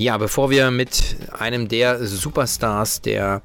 Ja, bevor wir mit einem der Superstars der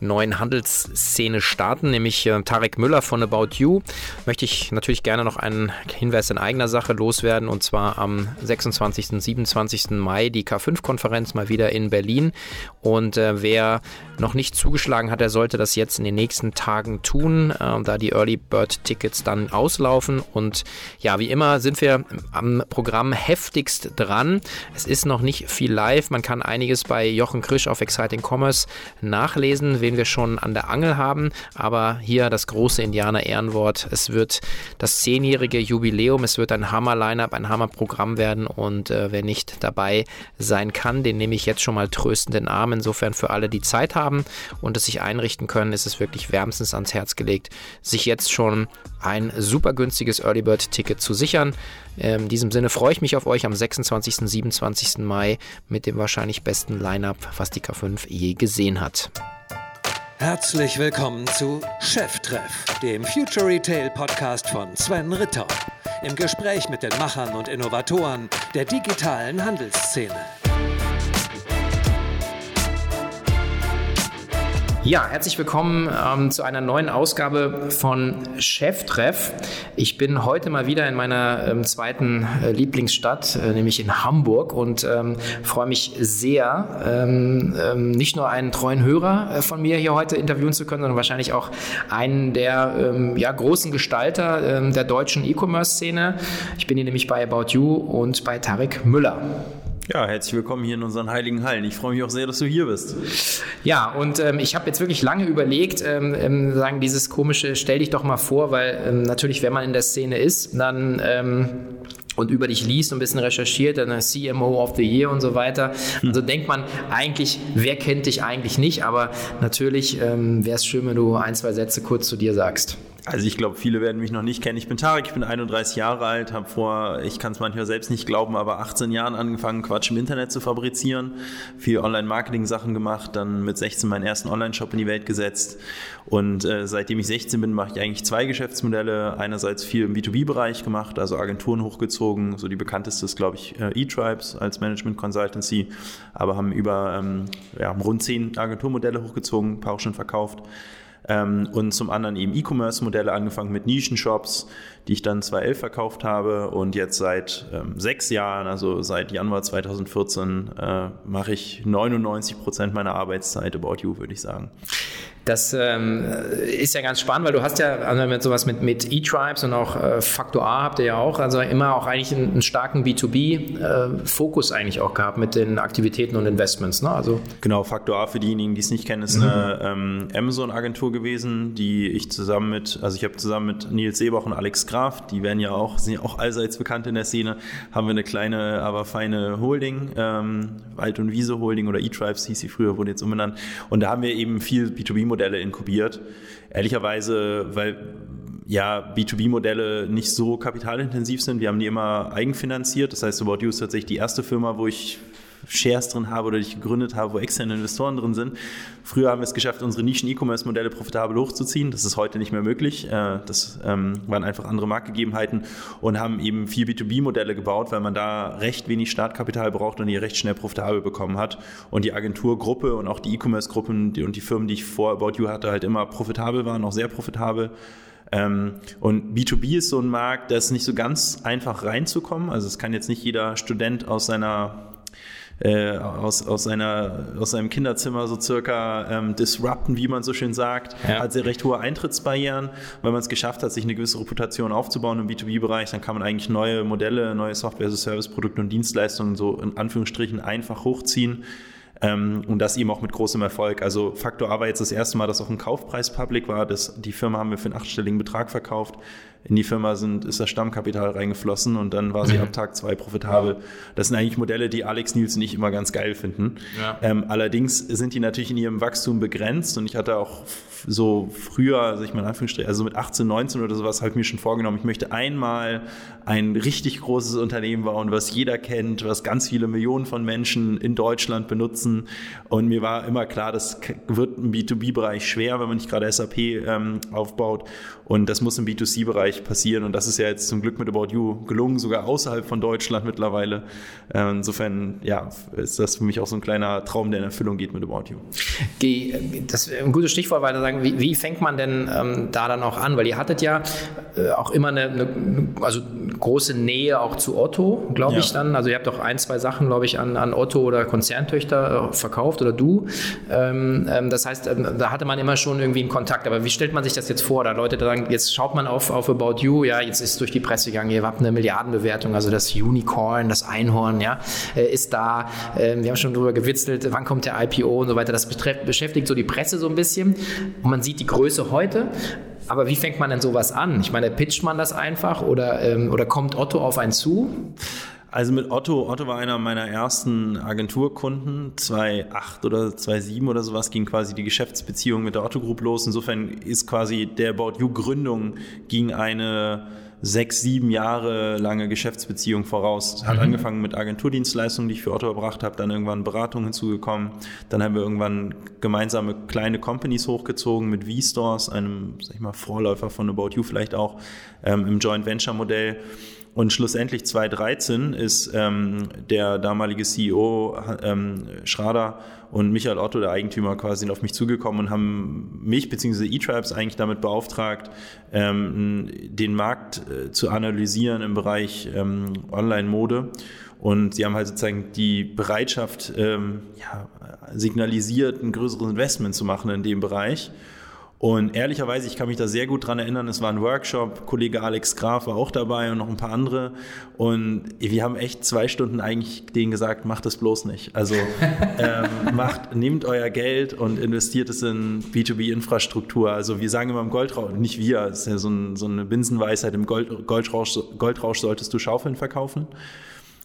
neuen Handelsszene starten, nämlich äh, Tarek Müller von About You, möchte ich natürlich gerne noch einen Hinweis in eigener Sache loswerden und zwar am 26. und 27. Mai die K5-Konferenz mal wieder in Berlin und äh, wer noch nicht zugeschlagen hat, der sollte das jetzt in den nächsten Tagen tun, äh, da die Early Bird Tickets dann auslaufen und ja, wie immer sind wir am Programm heftigst dran. Es ist noch nicht viel live, man kann einiges bei Jochen Krisch auf Exciting Commerce nachlesen, wen wir schon an der Angel haben. Aber hier das große Indianer-Ehrenwort. Es wird das zehnjährige Jubiläum. Es wird ein Hammer-Line-Up, ein Hammer-Programm werden. Und äh, wer nicht dabei sein kann, den nehme ich jetzt schon mal tröstend in den Arm. Insofern für alle, die Zeit haben und es sich einrichten können, ist es wirklich wärmstens ans Herz gelegt, sich jetzt schon ein super günstiges Early Bird Ticket zu sichern. Ähm, in diesem Sinne freue ich mich auf euch am 26. und 27. Mai mit dem wahrscheinlich besten Line-Up, was die K5 je gesehen hat. Herzlich willkommen zu Cheftreff, dem Future Retail Podcast von Sven Ritter. Im Gespräch mit den Machern und Innovatoren der digitalen Handelsszene. Ja, herzlich willkommen ähm, zu einer neuen Ausgabe von Cheftreff. Ich bin heute mal wieder in meiner ähm, zweiten äh, Lieblingsstadt, äh, nämlich in Hamburg und ähm, freue mich sehr, ähm, ähm, nicht nur einen treuen Hörer äh, von mir hier heute interviewen zu können, sondern wahrscheinlich auch einen der ähm, ja, großen Gestalter der deutschen E-Commerce-Szene. Ich bin hier nämlich bei About You und bei Tarek Müller. Ja, herzlich willkommen hier in unseren heiligen Hallen. Ich freue mich auch sehr, dass du hier bist. Ja, und ähm, ich habe jetzt wirklich lange überlegt, ähm, ähm, sagen dieses komische, stell dich doch mal vor, weil ähm, natürlich, wenn man in der Szene ist, dann ähm, und über dich liest und ein bisschen recherchiert, dann CMO of the Year und so weiter. Hm. Also denkt man eigentlich, wer kennt dich eigentlich nicht, aber natürlich wäre es schön, wenn du ein, zwei Sätze kurz zu dir sagst. Also ich glaube, viele werden mich noch nicht kennen. Ich bin Tarek, ich bin 31 Jahre alt, habe vor, ich kann es manchmal selbst nicht glauben, aber 18 Jahren angefangen, Quatsch im Internet zu fabrizieren, viel Online-Marketing-Sachen gemacht, dann mit 16 meinen ersten Online-Shop in die Welt gesetzt und äh, seitdem ich 16 bin, mache ich eigentlich zwei Geschäftsmodelle. Einerseits viel im B2B-Bereich gemacht, also Agenturen hochgezogen, so die bekannteste ist, glaube ich, äh, eTribes als Management Consultancy, aber haben über ähm, ja, rund zehn Agenturmodelle hochgezogen, ein paar auch schon verkauft. Ähm, und zum anderen eben E-Commerce-Modelle, angefangen mit Nischenshops, die ich dann 2011 verkauft habe und jetzt seit ähm, sechs Jahren, also seit Januar 2014, äh, mache ich 99 Prozent meiner Arbeitszeit About You, würde ich sagen. Das ähm, ist ja ganz spannend, weil du hast ja also mit sowas mit, mit E-Tribes und auch äh, Faktor A habt ihr ja auch, also immer auch eigentlich einen, einen starken B2B-Fokus äh, eigentlich auch gehabt mit den Aktivitäten und Investments. Ne? Also genau, Faktor A für diejenigen, die es nicht kennen, ist mhm. eine ähm, Amazon-Agentur gewesen, die ich zusammen mit, also ich habe zusammen mit Nils Seebach und Alex Graf, die werden ja auch, sind ja auch allseits bekannt in der Szene, haben wir eine kleine, aber feine Holding, ähm, Wald- und Wiese Holding oder E-Tribes hieß sie früher, wurde jetzt umbenannt. Und da haben wir eben viel B2B-Modelle Modelle inkubiert. Ehrlicherweise, weil ja, B2B-Modelle nicht so kapitalintensiv sind. Wir haben die immer eigenfinanziert. Das heißt, About You ist tatsächlich die erste Firma, wo ich Shares drin habe oder die ich gegründet habe, wo externe Investoren drin sind. Früher haben wir es geschafft, unsere Nischen-E-Commerce-Modelle profitabel hochzuziehen. Das ist heute nicht mehr möglich. Äh, das ähm, waren einfach andere Marktgegebenheiten und haben eben vier B2B-Modelle gebaut, weil man da recht wenig Startkapital braucht und die recht schnell profitabel bekommen hat. Und die Agenturgruppe und auch die E-Commerce-Gruppen und die Firmen, die ich vor About You hatte, halt immer profitabel waren, auch sehr profitabel. Ähm, und B2B ist so ein Markt, da ist nicht so ganz einfach reinzukommen. Also es kann jetzt nicht jeder Student aus seiner äh, aus, aus, seiner, aus seinem Kinderzimmer so circa ähm, disrupten, wie man so schön sagt. Ja. Hat sehr recht hohe Eintrittsbarrieren. Wenn man es geschafft hat, sich eine gewisse Reputation aufzubauen im B2B-Bereich, dann kann man eigentlich neue Modelle, neue Software-as-a-Service-Produkte und Dienstleistungen so in Anführungsstrichen einfach hochziehen. Ähm, und das eben auch mit großem Erfolg. Also Faktor A war jetzt das erste Mal, dass auch ein Kaufpreis public war. Das, die Firma haben wir für einen achtstelligen Betrag verkauft in die Firma sind, ist das Stammkapital reingeflossen und dann war sie mhm. ab Tag zwei profitabel. Das sind eigentlich Modelle, die Alex Nielsen nicht immer ganz geil finden. Ja. Ähm, allerdings sind die natürlich in ihrem Wachstum begrenzt und ich hatte auch so früher, also ich meine Anführungsstrich, also mit 18, 19 oder sowas habe ich mir schon vorgenommen, ich möchte einmal ein richtig großes Unternehmen bauen, was jeder kennt, was ganz viele Millionen von Menschen in Deutschland benutzen nutzen. Und mir war immer klar, das wird im B2B-Bereich schwer, wenn man nicht gerade SAP ähm, aufbaut. Und das muss im B2C-Bereich passieren. Und das ist ja jetzt zum Glück mit About You gelungen, sogar außerhalb von Deutschland mittlerweile. Äh, insofern, ja, ist das für mich auch so ein kleiner Traum, der in Erfüllung geht mit About You. Das ist ein gutes Stichwort, weil sagen, wie, wie fängt man denn ähm, da dann auch an? Weil ihr hattet ja äh, auch immer eine, eine, also große Nähe auch zu Otto, glaube ja. ich dann. Also ihr habt auch ein, zwei Sachen, glaube ich, an, an Otto oder Konzerntöchter äh, verkauft oder du. Ähm, ähm, das heißt, ähm, da hatte man immer schon irgendwie einen Kontakt. Aber wie stellt man sich das jetzt vor? Da Leute sagen, jetzt schaut man auf, auf About You, ja, jetzt ist durch die Presse gegangen, ihr habt eine Milliardenbewertung, also das Unicorn, das Einhorn, ja, äh, ist da. Ähm, wir haben schon drüber gewitzelt, wann kommt der IPO und so weiter. Das beschäftigt so die Presse so ein bisschen. Und man sieht die Größe heute. Aber wie fängt man denn sowas an? Ich meine, pitcht man das einfach oder, ähm, oder kommt Otto auf einen zu? Also mit Otto, Otto war einer meiner ersten Agenturkunden, 2008 oder 2007 oder sowas ging quasi die Geschäftsbeziehung mit der Otto Group los. Insofern ist quasi der About You Gründung ging eine sechs, sieben Jahre lange Geschäftsbeziehung voraus. Hat mhm. angefangen mit Agenturdienstleistungen, die ich für Otto erbracht habe, dann irgendwann Beratung hinzugekommen. Dann haben wir irgendwann gemeinsame kleine Companies hochgezogen mit V-Stores, einem, sag ich mal, Vorläufer von About You vielleicht auch, ähm, im Joint Venture Modell. Und schlussendlich 2013 ist ähm, der damalige CEO ähm, Schrader und Michael Otto, der Eigentümer, quasi auf mich zugekommen und haben mich bzw. E-Tribes eigentlich damit beauftragt, ähm, den Markt äh, zu analysieren im Bereich ähm, Online-Mode. Und sie haben halt sozusagen die Bereitschaft ähm, ja, signalisiert, ein größeres Investment zu machen in dem Bereich. Und ehrlicherweise, ich kann mich da sehr gut dran erinnern, es war ein Workshop, Kollege Alex Graf war auch dabei und noch ein paar andere. Und wir haben echt zwei Stunden eigentlich denen gesagt, macht das bloß nicht. Also ähm, macht, nehmt euer Geld und investiert es in B2B-Infrastruktur. Also wir sagen immer im Goldrausch, nicht wir, es ist ja so, ein, so eine Binsenweisheit, im Gold, Goldrausch, Goldrausch solltest du Schaufeln verkaufen.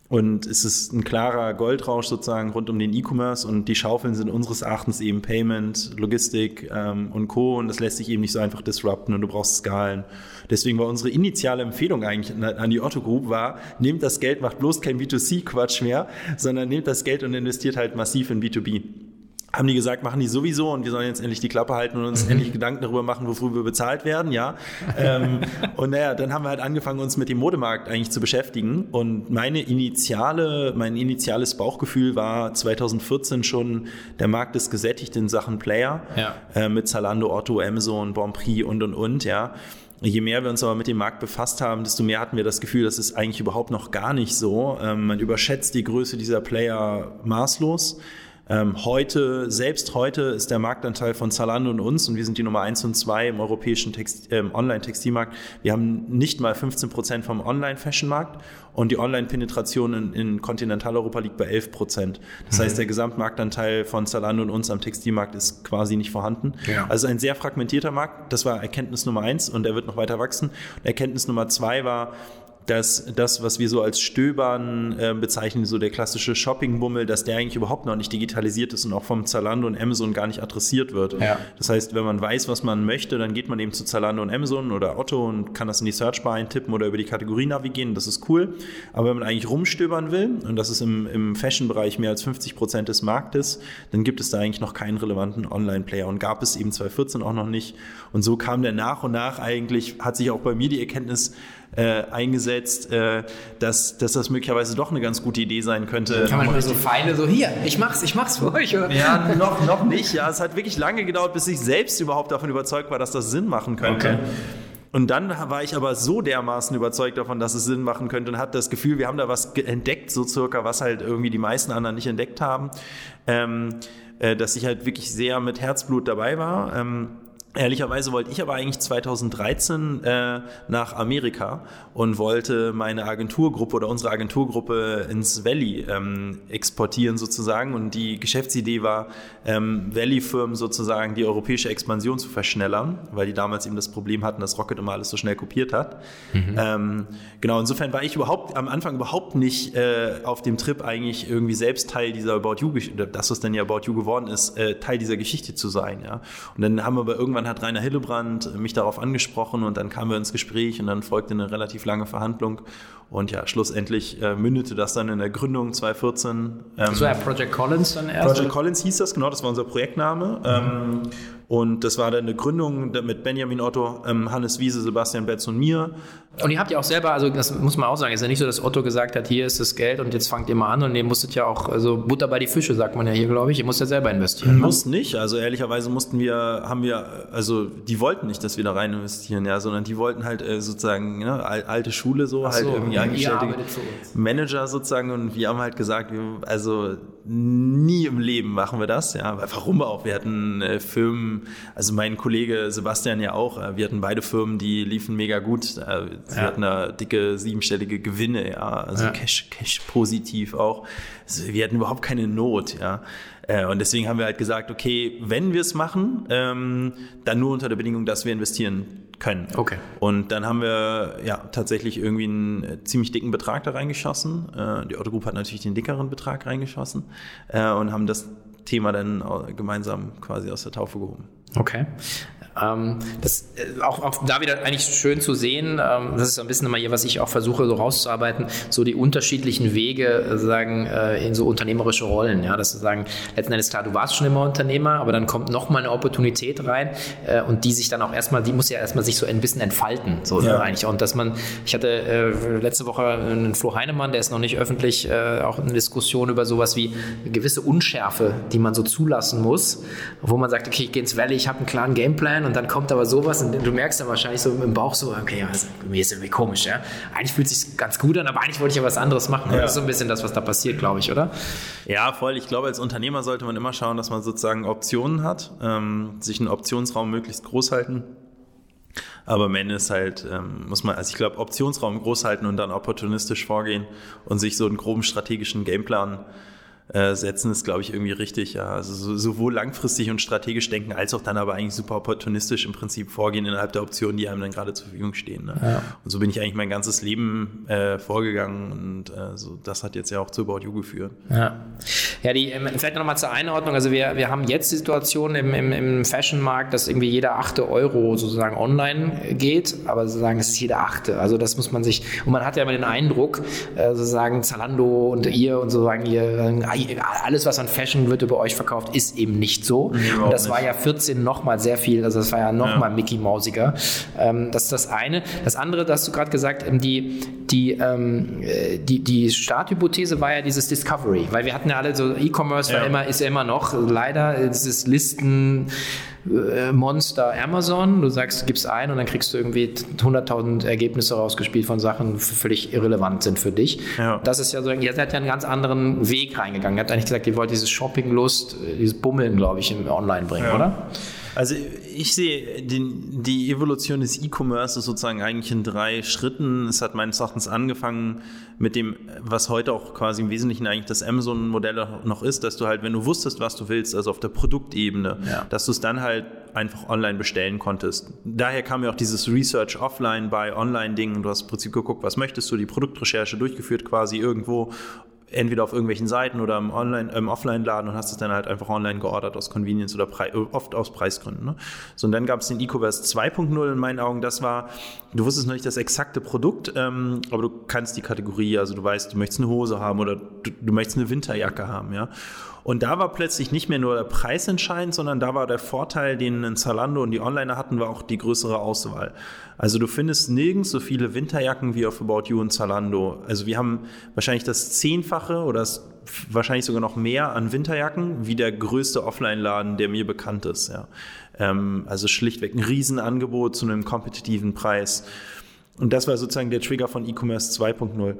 Und es ist ein klarer Goldrausch sozusagen rund um den E-Commerce und die Schaufeln sind unseres Erachtens eben Payment, Logistik ähm, und Co. Und das lässt sich eben nicht so einfach disrupten und du brauchst Skalen. Deswegen war unsere initiale Empfehlung eigentlich an die Otto Group war, nehmt das Geld, macht bloß kein B2C-Quatsch mehr, sondern nehmt das Geld und investiert halt massiv in B2B haben die gesagt, machen die sowieso und wir sollen jetzt endlich die Klappe halten und uns mhm. endlich Gedanken darüber machen, wofür wir bezahlt werden, ja. ähm, und naja, dann haben wir halt angefangen, uns mit dem Modemarkt eigentlich zu beschäftigen und meine initiale, mein initiales Bauchgefühl war 2014 schon, der Markt ist gesättigt in Sachen Player, ja. äh, mit Zalando, Otto, Amazon, Bonprix und und und, ja. Je mehr wir uns aber mit dem Markt befasst haben, desto mehr hatten wir das Gefühl, das ist eigentlich überhaupt noch gar nicht so. Ähm, man überschätzt die Größe dieser Player maßlos. Ähm, heute, selbst heute ist der Marktanteil von Zalando und uns, und wir sind die Nummer eins und zwei im europäischen Text, äh, Online-Textilmarkt, wir haben nicht mal 15 Prozent vom Online-Fashion-Markt und die Online-Penetration in, in Kontinentaleuropa liegt bei 11 Prozent. Das mhm. heißt, der Gesamtmarktanteil von Zalando und uns am Textilmarkt ist quasi nicht vorhanden. Ja. Also ein sehr fragmentierter Markt. Das war Erkenntnis Nummer eins und er wird noch weiter wachsen. Erkenntnis Nummer zwei war, dass das, was wir so als Stöbern äh, bezeichnen, so der klassische Shopping-Bummel, dass der eigentlich überhaupt noch nicht digitalisiert ist und auch vom Zalando und Amazon gar nicht adressiert wird. Ja. Das heißt, wenn man weiß, was man möchte, dann geht man eben zu Zalando und Amazon oder Otto und kann das in die Searchbar eintippen oder über die Kategorie navigieren. Das ist cool. Aber wenn man eigentlich rumstöbern will, und das ist im, im Fashion-Bereich mehr als 50 Prozent des Marktes, dann gibt es da eigentlich noch keinen relevanten Online-Player und gab es eben 2014 auch noch nicht. Und so kam der nach und nach eigentlich, hat sich auch bei mir die Erkenntnis äh, eingesetzt, äh, dass, dass das möglicherweise doch eine ganz gute Idee sein könnte. Kann man mal so Pfeile so, hier, ich mach's, ich mach's für euch. Oder? Ja, noch, noch nicht. Ja, es hat wirklich lange gedauert, bis ich selbst überhaupt davon überzeugt war, dass das Sinn machen könnte. Okay. Und dann war ich aber so dermaßen überzeugt davon, dass es Sinn machen könnte und hatte das Gefühl, wir haben da was entdeckt, so circa, was halt irgendwie die meisten anderen nicht entdeckt haben, ähm, äh, dass ich halt wirklich sehr mit Herzblut dabei war. Ähm, Ehrlicherweise wollte ich aber eigentlich 2013 äh, nach Amerika und wollte meine Agenturgruppe oder unsere Agenturgruppe ins Valley ähm, exportieren sozusagen. Und die Geschäftsidee war, ähm, Valley-Firmen sozusagen die europäische Expansion zu verschnellern, weil die damals eben das Problem hatten, dass Rocket immer alles so schnell kopiert hat. Mhm. Ähm, genau, insofern war ich überhaupt am Anfang überhaupt nicht äh, auf dem Trip eigentlich irgendwie selbst Teil dieser About You, das was dann ja About You geworden ist, äh, Teil dieser Geschichte zu sein. Ja. Und dann haben wir aber irgendwann dann hat Rainer Hillebrand mich darauf angesprochen und dann kamen wir ins Gespräch und dann folgte eine relativ lange Verhandlung Und ja, schlussendlich äh, mündete das dann in der Gründung 2014. Ähm, so ja Project Collins dann erst? Project Collins hieß das, genau, das war unser Projektname. Mhm. Ähm, und das war dann eine Gründung mit Benjamin Otto, ähm, Hannes Wiese, Sebastian Betz und mir. Und ihr habt ja auch selber, also das muss man auch sagen, ist ja nicht so, dass Otto gesagt hat, hier ist das Geld und jetzt fangt ihr mal an und ihr musstet ja auch, also Butter bei die Fische, sagt man ja hier, glaube ich, ihr musst ja selber investieren. Ne? Mussten nicht, also ehrlicherweise mussten wir, haben wir, also die wollten nicht, dass wir da rein investieren, ja, sondern die wollten halt äh, sozusagen, ne, alte Schule so, halt so halt irgendwie angestellte Manager sozusagen und wir haben halt gesagt, also nie im Leben machen wir das, ja, warum auch? Wir hatten äh, Firmen, also mein Kollege Sebastian ja auch, äh, wir hatten beide Firmen, die liefen mega gut, äh, wir ja. hatten da dicke siebenstellige Gewinne, ja, also ja. Cash, Cash positiv auch. Also wir hatten überhaupt keine Not, ja. Äh, und deswegen haben wir halt gesagt, okay, wenn wir es machen, ähm, dann nur unter der Bedingung, dass wir investieren können. Okay. Und dann haben wir ja tatsächlich irgendwie einen ziemlich dicken Betrag da reingeschossen. die Otto Group hat natürlich den dickeren Betrag reingeschossen und haben das Thema dann gemeinsam quasi aus der Taufe gehoben. Okay. Ähm, das äh, auch, auch da wieder eigentlich schön zu sehen, ähm, das ist so ein bisschen immer hier, was ich auch versuche so rauszuarbeiten, so die unterschiedlichen Wege äh, sagen äh, in so unternehmerische Rollen. Ja, dass du sagen, letzten Endes klar, du warst schon immer Unternehmer, aber dann kommt noch mal eine Opportunität rein äh, und die sich dann auch erstmal, die muss ja erstmal sich so ein bisschen entfalten, so ja. eigentlich. Und dass man, ich hatte äh, letzte Woche einen Flo Heinemann, der ist noch nicht öffentlich, äh, auch eine Diskussion über sowas wie gewisse Unschärfe, die man so zulassen muss, wo man sagt, okay, ich gehe ins Valley, ich habe einen klaren Gameplan und dann kommt aber sowas und du merkst dann wahrscheinlich so im Bauch so, okay, also, mir ist irgendwie komisch, ja. Eigentlich fühlt es sich ganz gut an, aber eigentlich wollte ich ja was anderes machen. Ja. Das ist so ein bisschen das, was da passiert, glaube ich, oder? Ja, voll. Ich glaube, als Unternehmer sollte man immer schauen, dass man sozusagen Optionen hat, ähm, sich einen Optionsraum möglichst groß halten. Aber am Ende ist halt, ähm, muss man, also ich glaube, Optionsraum groß halten und dann opportunistisch vorgehen und sich so einen groben strategischen Gameplan äh, setzen, ist, glaube ich, irgendwie richtig. Ja. Also so, sowohl langfristig und strategisch denken, als auch dann aber eigentlich super opportunistisch im Prinzip vorgehen innerhalb der Optionen, die einem dann gerade zur Verfügung stehen. Ne? Ja. Und so bin ich eigentlich mein ganzes Leben äh, vorgegangen und äh, so, das hat jetzt ja auch zu About You geführt. Ja, ja die, ähm, vielleicht nochmal zur Einordnung. Also wir, wir haben jetzt die Situation im, im, im Fashion-Markt, dass irgendwie jeder achte Euro sozusagen online geht, aber sozusagen es ist jeder achte. Also das muss man sich, und man hat ja immer den Eindruck, äh, sozusagen Zalando und ihr und sozusagen ihr äh, alles, was an Fashion wird über euch verkauft, ist eben nicht so. Nee, und das nicht. war ja 14 nochmal sehr viel, also das war ja nochmal ja. Mickey Mausiger. Ähm, das ist das eine. Das andere, das hast du gerade gesagt, ähm, die, die, ähm, äh, die, die Starthypothese war ja dieses Discovery, weil wir hatten ja alle so, E-Commerce ja. war immer, ist ja immer noch leider dieses Listen, äh, Monster Amazon. Du sagst, gibst ein und dann kriegst du irgendwie 100.000 Ergebnisse rausgespielt von Sachen, die völlig irrelevant sind für dich. Ja. Das ist ja so, ihr seid ja einen ganz anderen Weg reingegangen. Ihr habt eigentlich gesagt, ihr wollt dieses Shopping-Lust, äh, dieses Bummeln, glaube ich, im Online bringen, ja. oder? Also ich sehe den, die Evolution des E-Commerce sozusagen eigentlich in drei Schritten. Es hat meines Erachtens angefangen mit dem, was heute auch quasi im Wesentlichen eigentlich das Amazon-Modell noch ist, dass du halt, wenn du wusstest, was du willst, also auf der Produktebene, ja. dass du es dann halt einfach online bestellen konntest. Daher kam ja auch dieses Research offline bei Online-Dingen. Du hast im Prinzip geguckt, was möchtest du, die Produktrecherche durchgeführt quasi irgendwo entweder auf irgendwelchen Seiten oder im, Online, im Offline-Laden und hast es dann halt einfach online geordert aus Convenience oder Pre oft aus Preisgründen. Ne? So, und dann gab es den Ecovers 2.0 in meinen Augen. Das war, du wusstest noch nicht das exakte Produkt, ähm, aber du kannst die Kategorie, also du weißt, du möchtest eine Hose haben oder du, du möchtest eine Winterjacke haben, ja. Und da war plötzlich nicht mehr nur der Preis entscheidend, sondern da war der Vorteil, den ein Zalando und die Onliner hatten, war auch die größere Auswahl. Also du findest nirgends so viele Winterjacken wie auf About You und Zalando. Also wir haben wahrscheinlich das Zehnfache oder das wahrscheinlich sogar noch mehr an Winterjacken wie der größte Offline-Laden, der mir bekannt ist. Ja. Ähm, also schlichtweg ein Riesenangebot zu einem kompetitiven Preis. Und das war sozusagen der Trigger von E-Commerce 2.0.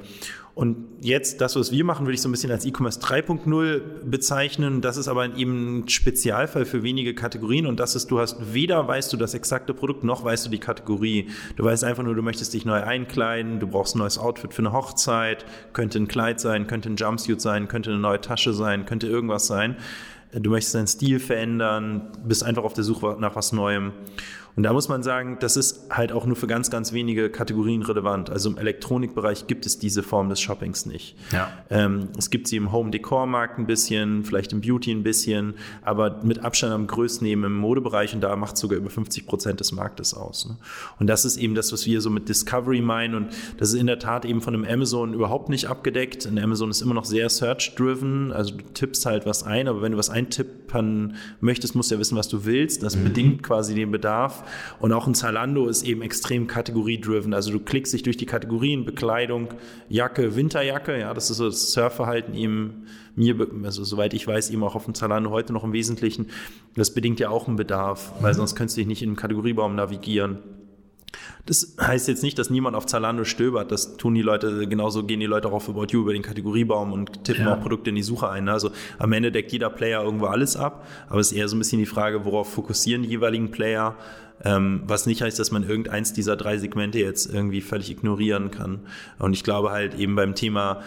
Und jetzt, das, was wir machen, würde ich so ein bisschen als E-Commerce 3.0 bezeichnen. Das ist aber eben ein Spezialfall für wenige Kategorien. Und das ist, du hast weder weißt du das exakte Produkt, noch weißt du die Kategorie. Du weißt einfach nur, du möchtest dich neu einkleiden, du brauchst ein neues Outfit für eine Hochzeit, könnte ein Kleid sein, könnte ein Jumpsuit sein, könnte eine neue Tasche sein, könnte irgendwas sein. Du möchtest deinen Stil verändern, bist einfach auf der Suche nach was Neuem. Und da muss man sagen, das ist halt auch nur für ganz, ganz wenige Kategorien relevant. Also im Elektronikbereich gibt es diese Form des Shoppings nicht. Ja. Ähm, es gibt sie im Home-Decor-Markt ein bisschen, vielleicht im Beauty ein bisschen, aber mit Abstand am größten eben im Modebereich und da macht sogar über 50 Prozent des Marktes aus. Ne? Und das ist eben das, was wir so mit Discovery meinen und das ist in der Tat eben von einem Amazon überhaupt nicht abgedeckt. Ein Amazon ist immer noch sehr search-driven, also du tippst halt was ein, aber wenn du was eintippen möchtest, musst du ja wissen, was du willst. Das mhm. bedingt quasi den Bedarf. Und auch ein Zalando ist eben extrem kategoriedriven. Also du klickst dich durch die Kategorien Bekleidung, Jacke, Winterjacke. Ja, das ist so das Surfverhalten eben mir, also soweit ich weiß, eben auch auf dem Zalando heute noch im Wesentlichen. Das bedingt ja auch einen Bedarf, weil mhm. sonst könntest du dich nicht in einem Kategoriebaum navigieren. Das heißt jetzt nicht, dass niemand auf Zalando stöbert. Das tun die Leute, genauso gehen die Leute auch auf About You über den Kategoriebaum und tippen ja. auch Produkte in die Suche ein. Also am Ende deckt jeder Player irgendwo alles ab. Aber es ist eher so ein bisschen die Frage, worauf fokussieren die jeweiligen Player. Ähm, was nicht heißt, dass man irgendeins dieser drei Segmente jetzt irgendwie völlig ignorieren kann. Und ich glaube halt eben beim Thema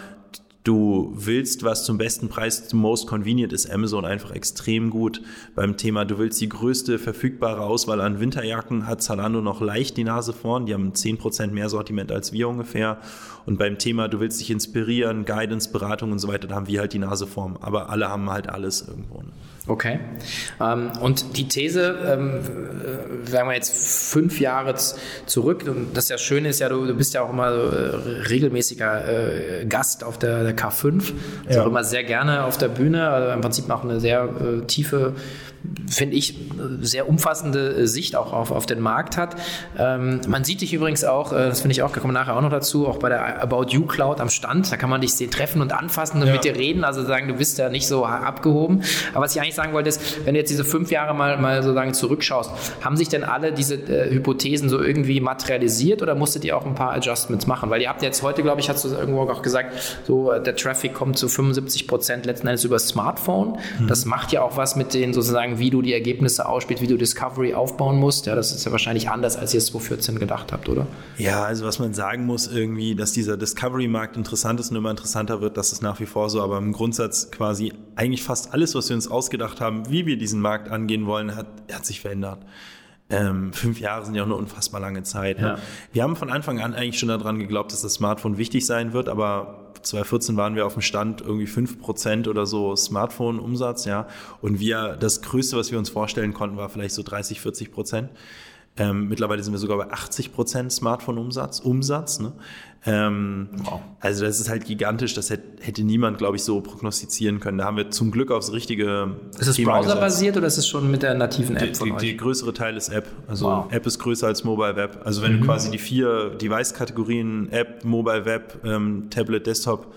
du willst was zum besten Preis, zum most convenient, ist Amazon einfach extrem gut. Beim Thema, du willst die größte verfügbare Auswahl an Winterjacken, hat Zalando noch leicht die Nase vorn. Die haben 10% mehr Sortiment als wir ungefähr. Und beim Thema, du willst dich inspirieren, Guidance, Beratung und so weiter, da haben wir halt die Nase vorn. Aber alle haben halt alles irgendwo. Ne? Okay. Ähm, und die These, ähm, äh, sagen wir jetzt fünf Jahre zurück, und das ja Schöne ist ja, du, bist ja auch immer so, äh, regelmäßiger äh, Gast auf der, der K5, also ja. auch immer sehr gerne auf der Bühne, also im Prinzip auch eine sehr tiefe finde ich, sehr umfassende äh, Sicht auch auf, auf den Markt hat. Ähm, man sieht dich übrigens auch, äh, das finde ich auch, da kommen wir nachher auch noch dazu, auch bei der About You Cloud am Stand. Da kann man dich sehen, treffen und anfassen und ja. mit dir reden, also sagen, du bist ja nicht so abgehoben. Aber was ich eigentlich sagen wollte, ist, wenn du jetzt diese fünf Jahre mal, mal sozusagen zurückschaust, haben sich denn alle diese äh, Hypothesen so irgendwie materialisiert oder musstet ihr auch ein paar Adjustments machen? Weil ihr habt jetzt heute, glaube ich, hast du irgendwo auch gesagt, so äh, der Traffic kommt zu 75 Prozent letzten Endes über Smartphone. Mhm. Das macht ja auch was mit den sozusagen sagen, wie du die Ergebnisse ausspielst, wie du Discovery aufbauen musst. Ja, das ist ja wahrscheinlich anders, als ihr es 2014 gedacht habt, oder? Ja, also was man sagen muss, irgendwie, dass dieser Discovery-Markt interessant ist und immer interessanter wird, das ist nach wie vor so. Aber im Grundsatz quasi eigentlich fast alles, was wir uns ausgedacht haben, wie wir diesen Markt angehen wollen, hat, hat sich verändert. Ähm, fünf Jahre sind ja auch eine unfassbar lange Zeit. Ne? Ja. Wir haben von Anfang an eigentlich schon daran geglaubt, dass das Smartphone wichtig sein wird, aber 2014 waren wir auf dem Stand irgendwie 5% oder so Smartphone-Umsatz, ja. Und wir, das Größte, was wir uns vorstellen konnten, war vielleicht so 30, 40 Prozent. Ähm, mittlerweile sind wir sogar bei 80 Prozent Smartphone-Umsatz. Umsatz, ne? ähm, wow. Also das ist halt gigantisch. Das hätte, hätte niemand, glaube ich, so prognostizieren können. Da haben wir zum Glück aufs richtige Ist es browserbasiert oder ist es schon mit der nativen App die, von die, euch? Die größere Teil ist App. Also wow. App ist größer als Mobile Web. Also wenn mhm. du quasi die vier Device-Kategorien App, Mobile Web, ähm, Tablet, Desktop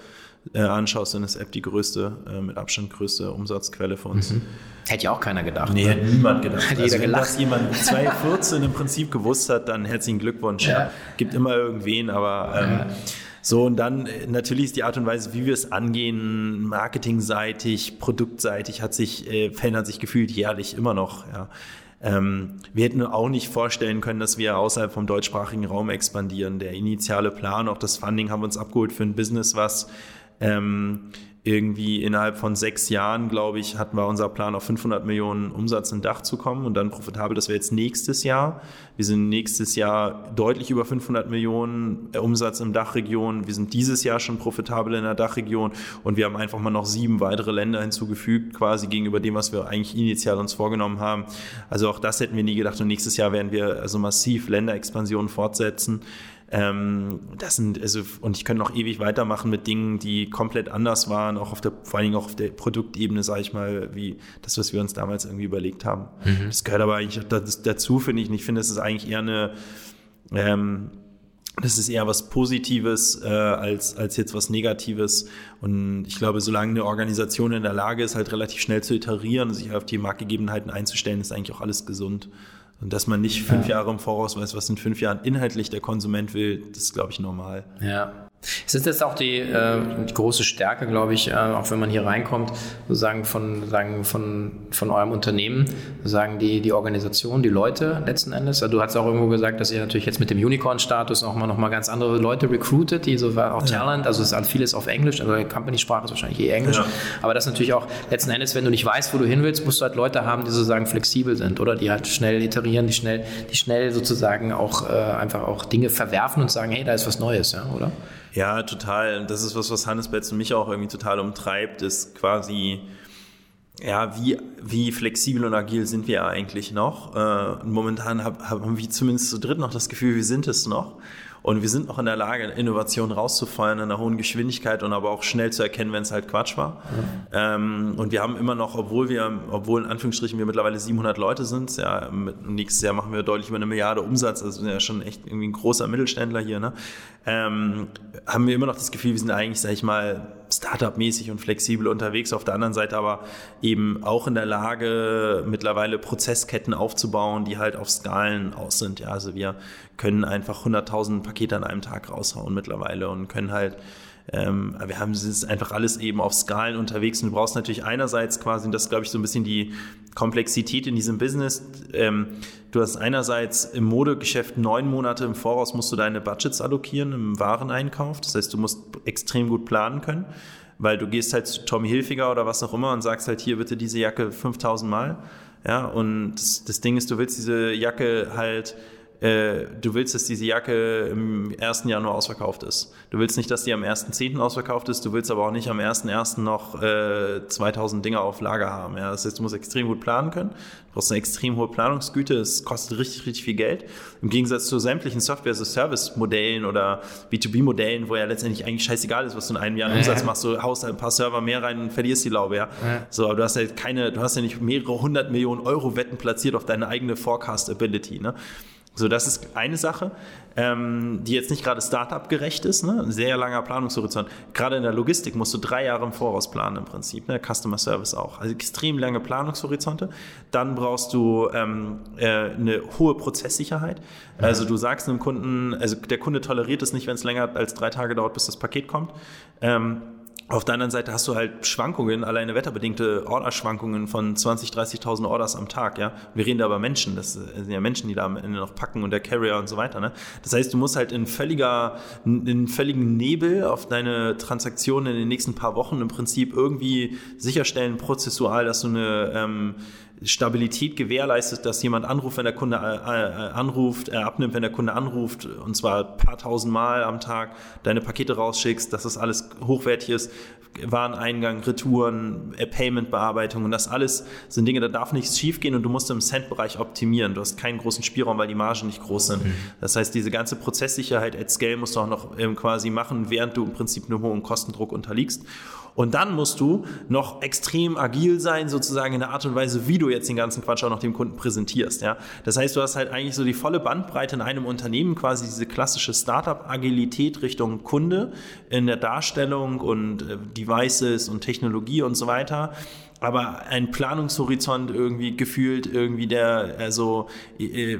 äh, anschaust, dann ist App die größte, äh, mit Abstand größte Umsatzquelle für uns. Mhm. Hätte ja auch keiner gedacht. Nee, ne? hätte niemand gedacht. Hätte also, wenn gelacht. das jemand 2014 im Prinzip gewusst hat, dann herzlichen Glückwunsch. Ja. Gibt immer irgendwen, aber ähm, ja. So, und dann äh, natürlich ist die Art und Weise, wie wir es angehen, marketingseitig, produktseitig, hat sich, äh, verändert sich gefühlt jährlich immer noch. Ja. Ähm, wir hätten auch nicht vorstellen können, dass wir außerhalb vom deutschsprachigen Raum expandieren. Der initiale Plan, auch das Funding haben wir uns abgeholt für ein Business, was ähm, irgendwie innerhalb von sechs Jahren, glaube ich, hatten wir unser Plan auf 500 Millionen Umsatz im Dach zu kommen und dann profitabel, das wäre jetzt nächstes Jahr. Wir sind nächstes Jahr deutlich über 500 Millionen äh, Umsatz im Dachregion. Wir sind dieses Jahr schon profitabel in der Dachregion und wir haben einfach mal noch sieben weitere Länder hinzugefügt, quasi gegenüber dem, was wir eigentlich initial uns vorgenommen haben. Also auch das hätten wir nie gedacht und nächstes Jahr werden wir also massiv Länderexpansionen fortsetzen. Ähm, das sind, also, und ich könnte noch ewig weitermachen mit Dingen, die komplett anders waren, auch auf der, vor allen Dingen auch auf der Produktebene, sage ich mal, wie das, was wir uns damals irgendwie überlegt haben. Mhm. Das gehört aber eigentlich dazu, finde ich. Und ich finde, es ist eigentlich eher eine, ähm, das ist eher was Positives äh, als, als jetzt was Negatives. Und ich glaube, solange eine Organisation in der Lage ist, halt relativ schnell zu iterieren und sich auf die Marktgegebenheiten einzustellen, ist eigentlich auch alles gesund. Und dass man nicht fünf ja. Jahre im Voraus weiß, was in fünf Jahren inhaltlich der Konsument will, das ist, glaube ich, normal. Ja. Es ist jetzt auch die, äh, die große Stärke, glaube ich, äh, auch wenn man hier reinkommt, sozusagen von, sagen, von, von eurem Unternehmen, sozusagen die, die Organisation, die Leute letzten Endes. Also du hast auch irgendwo gesagt, dass ihr natürlich jetzt mit dem Unicorn-Status auch mal noch mal ganz andere Leute recruited, die so auch Talent, also es ist vieles auf Englisch, also Company-Sprache ist wahrscheinlich eh Englisch, ja. aber das natürlich auch letzten Endes, wenn du nicht weißt, wo du hin willst, musst du halt Leute haben, die sozusagen flexibel sind oder die halt schnell iterieren, die schnell, die schnell sozusagen auch äh, einfach auch Dinge verwerfen und sagen, hey, da ist was Neues, ja, oder? Ja, total. Das ist was, was Hannes Betz und mich auch irgendwie total umtreibt, ist quasi, ja, wie, wie flexibel und agil sind wir eigentlich noch? Äh, momentan hab, haben wir zumindest zu dritt noch das Gefühl, wir sind es noch. Und wir sind noch in der Lage, Innovationen rauszufeuern in einer hohen Geschwindigkeit und aber auch schnell zu erkennen, wenn es halt Quatsch war. Ja. Ähm, und wir haben immer noch, obwohl wir, obwohl in Anführungsstrichen wir mittlerweile 700 Leute sind, ja, mit, nächstes Jahr machen wir deutlich über eine Milliarde Umsatz, also sind ja schon echt irgendwie ein großer Mittelständler hier, ne? Ähm, haben wir immer noch das Gefühl, wir sind eigentlich, sag ich mal, Startup-mäßig und flexibel unterwegs, auf der anderen Seite aber eben auch in der Lage, mittlerweile Prozessketten aufzubauen, die halt auf Skalen aus sind. Ja, also wir können einfach 100.000 Pakete an einem Tag raushauen mittlerweile und können halt ähm, wir haben es einfach alles eben auf Skalen unterwegs und du brauchst natürlich einerseits quasi, und das ist glaube ich so ein bisschen die Komplexität in diesem Business, ähm, du hast einerseits im Modegeschäft neun Monate im Voraus musst du deine Budgets allokieren im Wareneinkauf, das heißt du musst extrem gut planen können, weil du gehst halt zu Tommy Hilfiger oder was auch immer und sagst halt hier bitte diese Jacke 5000 Mal, ja, und das, das Ding ist, du willst diese Jacke halt äh, du willst, dass diese Jacke im 1. Januar ausverkauft ist. Du willst nicht, dass die am 1.10. ausverkauft ist, du willst aber auch nicht am 1.1. noch äh, 2000 Dinger auf Lager haben. Ja? Das heißt, du musst extrem gut planen können, du brauchst eine extrem hohe Planungsgüte, es kostet richtig, richtig viel Geld. Im Gegensatz zu sämtlichen Software-as-a-Service-Modellen oder B2B-Modellen, wo ja letztendlich eigentlich scheißegal ist, was du in einem Jahr Umsatz machst, du haust ein paar Server mehr rein und verlierst die Laube. Ja? ja. So, aber du hast ja keine, du hast ja nicht mehrere hundert Millionen Euro Wetten platziert auf deine eigene Forecast-Ability. Ne? So, das ist eine Sache, ähm, die jetzt nicht gerade Startup gerecht ist. Ne? Ein sehr langer Planungshorizont. Gerade in der Logistik musst du drei Jahre im Voraus planen im Prinzip. Ne? Customer Service auch. Also extrem lange Planungshorizonte. Dann brauchst du ähm, äh, eine hohe Prozesssicherheit. Also du sagst einem Kunden, also der Kunde toleriert es nicht, wenn es länger als drei Tage dauert, bis das Paket kommt. Ähm, auf der anderen Seite hast du halt Schwankungen, alleine wetterbedingte Orderschwankungen von 20, 30.000 Orders am Tag, ja. Wir reden da über Menschen, das sind ja Menschen, die da am Ende noch packen und der Carrier und so weiter, ne. Das heißt, du musst halt in völliger, in völligen Nebel auf deine Transaktionen in den nächsten paar Wochen im Prinzip irgendwie sicherstellen, prozessual, dass du eine, ähm, Stabilität gewährleistet, dass jemand anruft, wenn der Kunde äh, äh, anruft, er abnimmt, wenn der Kunde anruft, und zwar ein paar tausend Mal am Tag, deine Pakete rausschickst, dass das alles hochwertig ist, Wareneingang, Retouren, äh, Payment-Bearbeitung und das alles sind Dinge, da darf nichts schiefgehen und du musst im Cent-Bereich optimieren. Du hast keinen großen Spielraum, weil die Margen nicht groß sind. Das heißt, diese ganze Prozesssicherheit at Scale musst du auch noch ähm, quasi machen, während du im Prinzip einem hohen Kostendruck unterliegst. Und dann musst du noch extrem agil sein, sozusagen in der Art und Weise, wie du jetzt den ganzen Quatsch auch noch dem Kunden präsentierst. Ja? Das heißt, du hast halt eigentlich so die volle Bandbreite in einem Unternehmen, quasi diese klassische Startup-Agilität Richtung Kunde in der Darstellung und äh, Devices und Technologie und so weiter aber ein Planungshorizont irgendwie gefühlt irgendwie der also äh,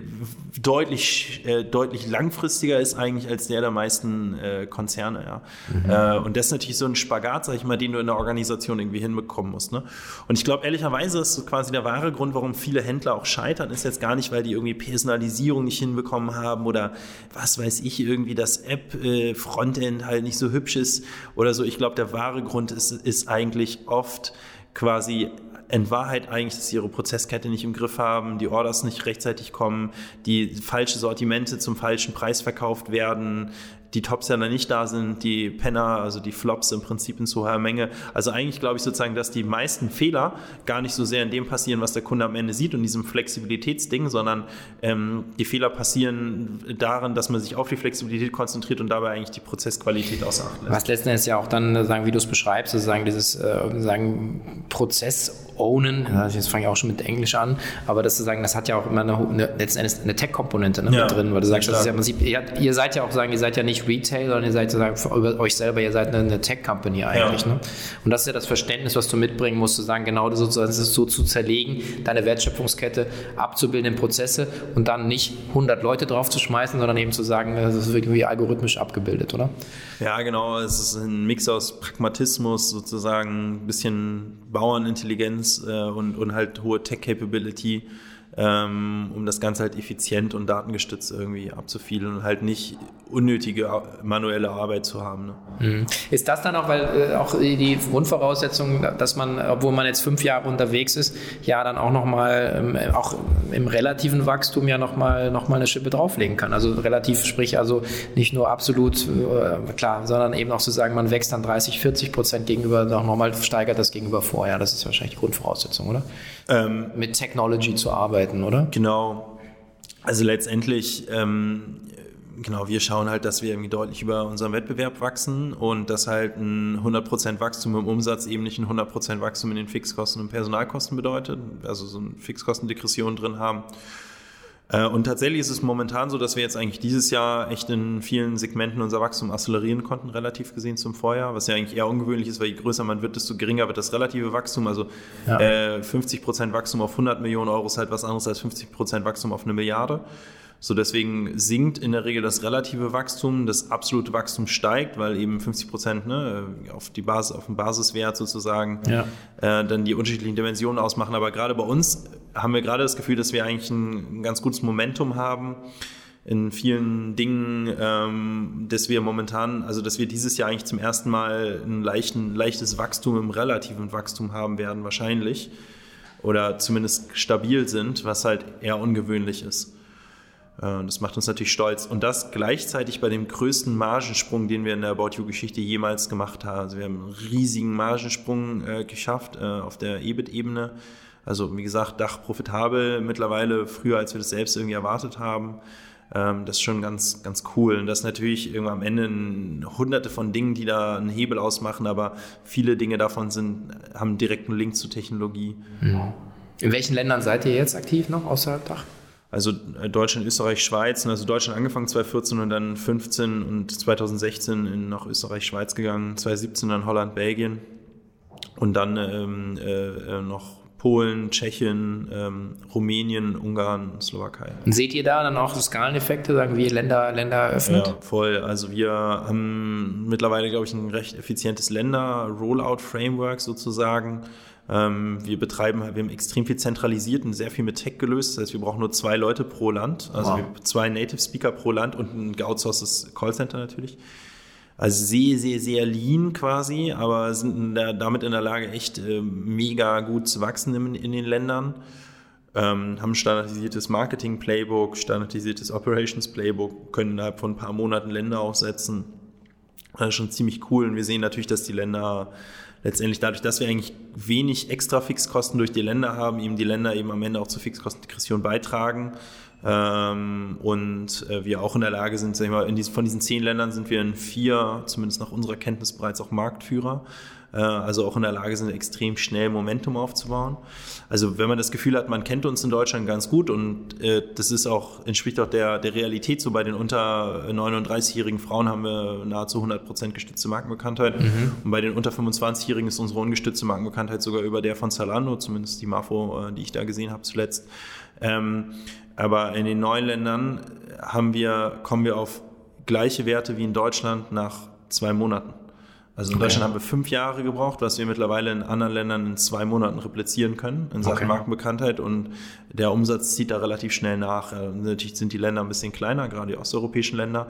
deutlich äh, deutlich langfristiger ist eigentlich als der der meisten äh, Konzerne ja. Mhm. Äh, und das ist natürlich so ein Spagat sag ich mal den du in der Organisation irgendwie hinbekommen musst ne? Und ich glaube ehrlicherweise ist so quasi der wahre Grund warum viele Händler auch scheitern ist jetzt gar nicht weil die irgendwie Personalisierung nicht hinbekommen haben oder was weiß ich irgendwie das App äh, Frontend halt nicht so hübsch ist oder so. Ich glaube der wahre Grund ist ist eigentlich oft quasi in Wahrheit eigentlich, dass sie ihre Prozesskette nicht im Griff haben, die Orders nicht rechtzeitig kommen, die falsche Sortimente zum falschen Preis verkauft werden, die Topseller nicht da sind, die Penner, also die Flops im Prinzip in zu hoher Menge. Also eigentlich glaube ich sozusagen, dass die meisten Fehler gar nicht so sehr in dem passieren, was der Kunde am Ende sieht und diesem Flexibilitätsding, sondern ähm, die Fehler passieren darin, dass man sich auf die Flexibilität konzentriert und dabei eigentlich die Prozessqualität außer Acht lässt. Was letzten Endes ja auch dann, sagen, wie du es beschreibst, sozusagen dieses äh, sagen, Prozess ownen, jetzt fange ich auch schon mit Englisch an, aber das zu sagen, das hat ja auch immer eine, eine letzten Endes eine Tech-Komponente ne, ja, mit drin, weil du sagst, das ist ja, ihr, ihr seid ja auch sagen, ihr seid ja nicht nicht Retail, sondern ihr seid sozusagen über euch selber, ihr seid eine, eine Tech-Company eigentlich. Ja. Ne? Und das ist ja das Verständnis, was du mitbringen musst, zu sagen, genau das sozusagen das ist so zu zerlegen, deine Wertschöpfungskette abzubilden in Prozesse und dann nicht 100 Leute draufzuschmeißen, sondern eben zu sagen, das ist irgendwie algorithmisch abgebildet, oder? Ja, genau. Es ist ein Mix aus Pragmatismus, sozusagen ein bisschen Bauernintelligenz äh, und, und halt hohe Tech-Capability ähm, um das Ganze halt effizient und datengestützt irgendwie abzufiedeln und halt nicht unnötige manuelle Arbeit zu haben. Ne? Mhm. Ist das dann auch, weil äh, auch die Grundvoraussetzung, dass man, obwohl man jetzt fünf Jahre unterwegs ist, ja dann auch nochmal, ähm, auch im relativen Wachstum ja nochmal noch mal eine Schippe drauflegen kann. Also relativ, sprich also nicht nur absolut, äh, klar, sondern eben auch zu sagen, man wächst dann 30, 40 Prozent gegenüber, noch nochmal steigert das gegenüber vorher. Das ist wahrscheinlich die Grundvoraussetzung, oder? Ähm, Mit Technology zu arbeiten, oder? Genau. Also letztendlich, ähm, genau, wir schauen halt, dass wir irgendwie deutlich über unseren Wettbewerb wachsen und dass halt ein 100% Wachstum im Umsatz eben nicht ein 100% Wachstum in den Fixkosten und Personalkosten bedeutet, also so eine Fixkostendegression drin haben. Äh, und tatsächlich ist es momentan so, dass wir jetzt eigentlich dieses Jahr echt in vielen Segmenten unser Wachstum accelerieren konnten, relativ gesehen zum Vorjahr, was ja eigentlich eher ungewöhnlich ist, weil je größer man wird, desto geringer wird das relative Wachstum. Also ja. äh, 50 Prozent Wachstum auf 100 Millionen Euro ist halt was anderes als 50 Prozent Wachstum auf eine Milliarde. So deswegen sinkt in der Regel das relative Wachstum, das absolute Wachstum steigt, weil eben 50 Prozent ne, auf die Basis, auf den Basiswert sozusagen ja. äh, dann die unterschiedlichen Dimensionen ausmachen. Aber gerade bei uns haben wir gerade das Gefühl, dass wir eigentlich ein ganz gutes Momentum haben in vielen Dingen, ähm, dass wir momentan, also dass wir dieses Jahr eigentlich zum ersten Mal ein leichten, leichtes Wachstum im relativen Wachstum haben werden, wahrscheinlich. Oder zumindest stabil sind, was halt eher ungewöhnlich ist. Äh, das macht uns natürlich stolz. Und das gleichzeitig bei dem größten Margensprung, den wir in der About You-Geschichte jemals gemacht haben. Also wir haben einen riesigen Margensprung äh, geschafft äh, auf der EBIT-Ebene. Also wie gesagt, Dach profitabel mittlerweile, früher als wir das selbst irgendwie erwartet haben. Ähm, das ist schon ganz, ganz cool. Und das ist natürlich irgendwann am Ende hunderte von Dingen, die da einen Hebel ausmachen, aber viele Dinge davon sind, haben direkten Link zur Technologie. Mhm. In welchen Ländern seid ihr jetzt aktiv noch außerhalb Dach? Also äh, Deutschland, Österreich, Schweiz. Also Deutschland angefangen 2014 und dann 15 und 2016 in nach Österreich, Schweiz gegangen. 2017 dann Holland, Belgien und dann ähm, äh, äh, noch Polen, Tschechien, ähm, Rumänien, Ungarn, Slowakei. Und seht ihr da dann auch Skaleneffekte, sagen wir, Länder, Länder eröffnet? Ja, voll. Also wir haben mittlerweile, glaube ich, ein recht effizientes Länder-Rollout-Framework sozusagen. Ähm, wir betreiben, wir haben extrem viel zentralisiert und sehr viel mit Tech gelöst. Das heißt, wir brauchen nur zwei Leute pro Land, also wow. zwei Native Speaker pro Land und ein geoutsourcedes Callcenter natürlich. Also sehr, sehr, sehr lean quasi, aber sind in der, damit in der Lage, echt äh, mega gut zu wachsen in, in den Ländern. Ähm, haben standardisiertes Marketing-Playbook, standardisiertes Operations-Playbook, können innerhalb von ein paar Monaten Länder aufsetzen. Das ist schon ziemlich cool und wir sehen natürlich, dass die Länder letztendlich dadurch, dass wir eigentlich wenig extra Fixkosten durch die Länder haben, eben die Länder eben am Ende auch zur Fixkostendegression beitragen ähm, und äh, wir auch in der Lage sind, sag ich mal, in diesen, von diesen zehn Ländern sind wir in vier, zumindest nach unserer Kenntnis, bereits auch Marktführer. Äh, also auch in der Lage sind, extrem schnell Momentum aufzubauen. Also wenn man das Gefühl hat, man kennt uns in Deutschland ganz gut und äh, das ist auch, entspricht auch der, der Realität. So bei den unter 39-jährigen Frauen haben wir nahezu 100 Prozent gestützte Markenbekanntheit. Mhm. Und bei den unter 25-jährigen ist unsere ungestützte Markenbekanntheit sogar über der von Zalando, zumindest die Mafo, die ich da gesehen habe zuletzt. Ähm, aber in den neuen Ländern haben wir, kommen wir auf gleiche Werte wie in Deutschland nach zwei Monaten. Also in okay. Deutschland haben wir fünf Jahre gebraucht, was wir mittlerweile in anderen Ländern in zwei Monaten replizieren können in Sachen okay. Markenbekanntheit und der Umsatz zieht da relativ schnell nach. Natürlich sind die Länder ein bisschen kleiner, gerade die osteuropäischen Länder.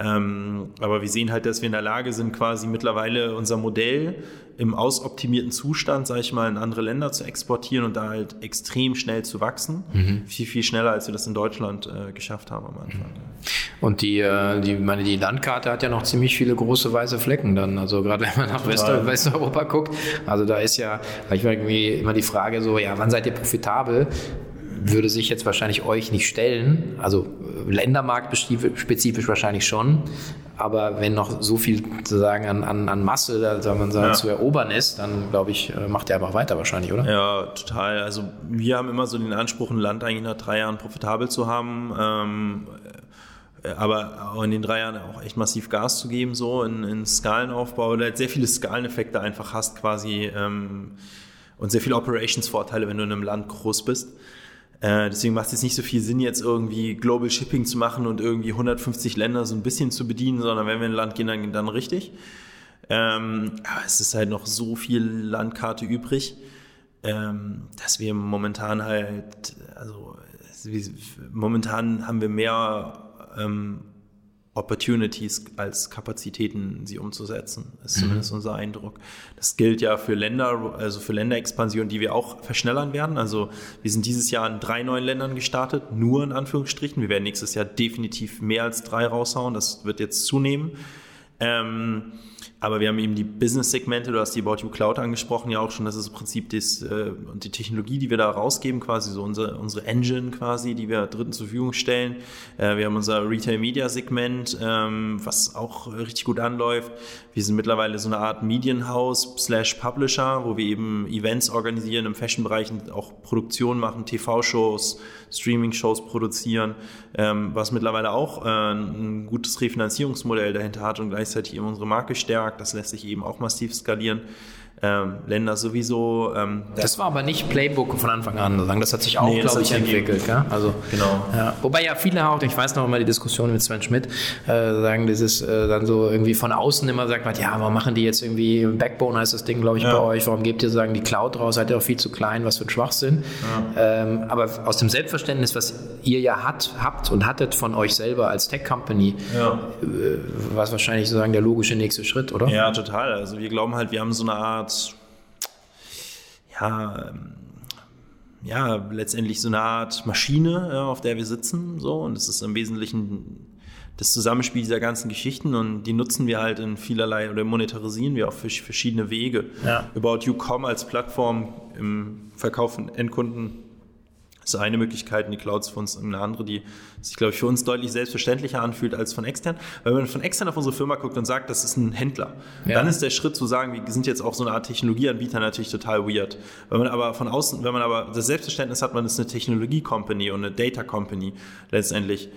Ähm, aber wir sehen halt, dass wir in der Lage sind, quasi mittlerweile unser Modell im ausoptimierten Zustand, sage ich mal, in andere Länder zu exportieren und da halt extrem schnell zu wachsen. Mhm. Viel, viel schneller, als wir das in Deutschland äh, geschafft haben am Anfang. Und die, äh, die, meine, die Landkarte hat ja noch ziemlich viele große weiße Flecken dann. Also gerade wenn man nach West Westeuropa guckt, also da ist ja ich irgendwie immer die Frage so, ja, wann seid ihr profitabel? Würde sich jetzt wahrscheinlich euch nicht stellen. Also äh, ländermarktspezifisch wahrscheinlich schon. Aber wenn noch so viel sozusagen an, an, an Masse da, sagen wir, sagen, ja. zu erobern ist, dann glaube ich, äh, macht er einfach weiter wahrscheinlich, oder? Ja, total. Also wir haben immer so den Anspruch, ein Land eigentlich nach drei Jahren profitabel zu haben. Ähm, aber in den drei Jahren auch echt massiv Gas zu geben, so in, in Skalenaufbau, weil du halt sehr viele Skaleneffekte einfach hast quasi ähm, und sehr viele Operations-Vorteile, wenn du in einem Land groß bist. Äh, deswegen macht es jetzt nicht so viel Sinn, jetzt irgendwie Global Shipping zu machen und irgendwie 150 Länder so ein bisschen zu bedienen, sondern wenn wir in ein Land gehen, dann, dann richtig. Ähm, aber es ist halt noch so viel Landkarte übrig, ähm, dass wir momentan halt, also momentan haben wir mehr ähm, Opportunities als Kapazitäten, sie umzusetzen. Das ist mhm. zumindest unser Eindruck. Das gilt ja für Länder, also für Länderexpansion, die wir auch verschnellern werden. Also wir sind dieses Jahr in drei neuen Ländern gestartet, nur in Anführungsstrichen. Wir werden nächstes Jahr definitiv mehr als drei raushauen. Das wird jetzt zunehmen. Ähm, aber wir haben eben die Business-Segmente, du hast die About You Cloud angesprochen, ja auch schon, das ist im Prinzip das, äh, die Technologie, die wir da rausgeben, quasi so unsere, unsere Engine quasi, die wir Dritten zur Verfügung stellen. Äh, wir haben unser Retail-Media-Segment, ähm, was auch richtig gut anläuft. Wir sind mittlerweile so eine Art Medienhaus slash Publisher, wo wir eben Events organisieren im Fashion-Bereich und auch Produktion machen, TV-Shows, Streaming-Shows produzieren, ähm, was mittlerweile auch äh, ein gutes Refinanzierungsmodell dahinter hat und gleichzeitig eben unsere Marke stärkt. Das lässt sich eben auch massiv skalieren ähm, Länder sowieso. Ähm, das war aber nicht Playbook von Anfang an. Das hat sich auch, nee, glaube ich, entwickelt. Ja? Also, genau. Ja. Wobei ja viele auch, ich weiß noch immer die Diskussion mit Sven Schmidt, äh, sagen, das ist äh, dann so irgendwie von außen immer sagt man, ja, warum machen die jetzt irgendwie, Backbone heißt das Ding, glaube ich, ja. bei euch, warum gebt ihr sagen die Cloud raus, seid ihr auch viel zu klein, was für ein Schwachsinn. Ähm, aber aus dem Selbstverständnis, was ihr ja hat, habt und hattet von euch selber als Tech-Company, äh, war es wahrscheinlich sozusagen der logische nächste Schritt, oder? Ja, total. Also wir glauben halt, wir haben so eine Art ja, ähm, ja, letztendlich so eine Art Maschine, ja, auf der wir sitzen, so. Und es ist im Wesentlichen das Zusammenspiel dieser ganzen Geschichten und die nutzen wir halt in vielerlei oder monetarisieren wir auf verschiedene Wege. Ja. About You.com als Plattform im Verkauf von Endkunden ist eine Möglichkeit, und die Cloud ist für uns eine andere, die sich, glaube ich, für uns deutlich selbstverständlicher anfühlt als von extern. Weil wenn man von extern auf unsere Firma guckt und sagt, das ist ein Händler, ja. dann ist der Schritt zu sagen, wir sind jetzt auch so eine Art Technologieanbieter natürlich total weird. Wenn man aber von außen, wenn man aber das Selbstverständnis hat, man ist eine Technologie-Company und eine Data-Company letztendlich,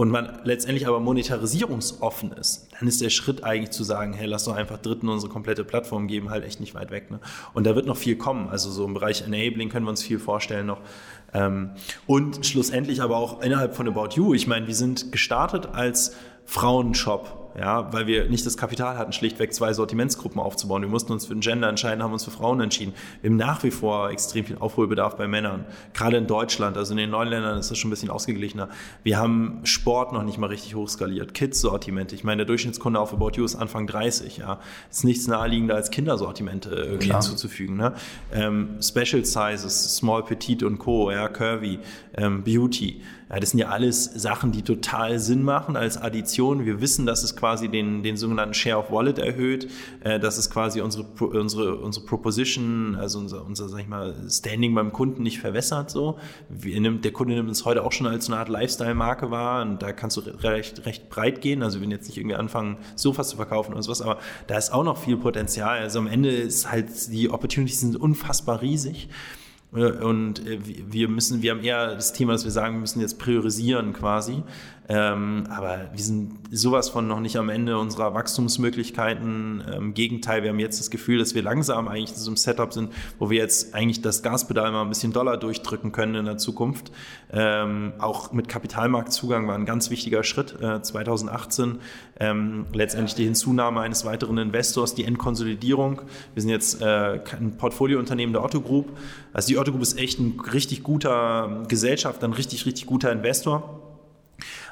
und man letztendlich aber monetarisierungsoffen ist, dann ist der Schritt eigentlich zu sagen, hey, lass doch einfach Dritten unsere komplette Plattform geben, halt echt nicht weit weg. Ne? Und da wird noch viel kommen. Also so im Bereich Enabling können wir uns viel vorstellen noch. Ähm, und schlussendlich aber auch innerhalb von About You. Ich meine, wir sind gestartet als Frauenshop ja, weil wir nicht das Kapital hatten, schlichtweg zwei Sortimentsgruppen aufzubauen. Wir mussten uns für den Gender entscheiden, haben uns für Frauen entschieden. Wir haben nach wie vor extrem viel Aufholbedarf bei Männern. Gerade in Deutschland, also in den neuen Ländern ist das schon ein bisschen ausgeglichener. Wir haben Sport noch nicht mal richtig hochskaliert. Kids-Sortimente. Ich meine, der Durchschnittskunde auf About You ist Anfang 30, ja. Ist nichts naheliegender als Kindersortimente irgendwie Klar. hinzuzufügen, ne? Ähm, Special Sizes, Small, Petite und Co., ja, Curvy, ähm, Beauty. Ja, das sind ja alles Sachen, die total Sinn machen als Addition. Wir wissen, dass es quasi den, den sogenannten Share of Wallet erhöht, äh, dass es quasi unsere, unsere, unsere Proposition, also unser, unser, sag ich mal, Standing beim Kunden nicht verwässert, so. Nimmt, der Kunde nimmt uns heute auch schon als eine Art Lifestyle-Marke wahr und da kannst du recht, recht breit gehen. Also wir werden jetzt nicht irgendwie anfangen, Sofas zu verkaufen oder sowas, aber da ist auch noch viel Potenzial. Also am Ende ist halt, die Opportunities sind unfassbar riesig. Äh, und äh, wir müssen, wir haben eher das Thema, dass wir sagen, wir müssen jetzt priorisieren quasi. Ähm, aber wir sind sowas von noch nicht am Ende unserer Wachstumsmöglichkeiten. Im ähm, Gegenteil, wir haben jetzt das Gefühl, dass wir langsam eigentlich in so einem Setup sind, wo wir jetzt eigentlich das Gaspedal mal ein bisschen doller durchdrücken können in der Zukunft. Ähm, auch mit Kapitalmarktzugang war ein ganz wichtiger Schritt äh, 2018. Ähm, letztendlich die Hinzunahme eines weiteren Investors, die Endkonsolidierung. Wir sind jetzt äh, ein Portfoliounternehmen der Otto Group. Also die Otto Group ist echt ein richtig guter Gesellschaft, ein richtig, richtig guter Investor.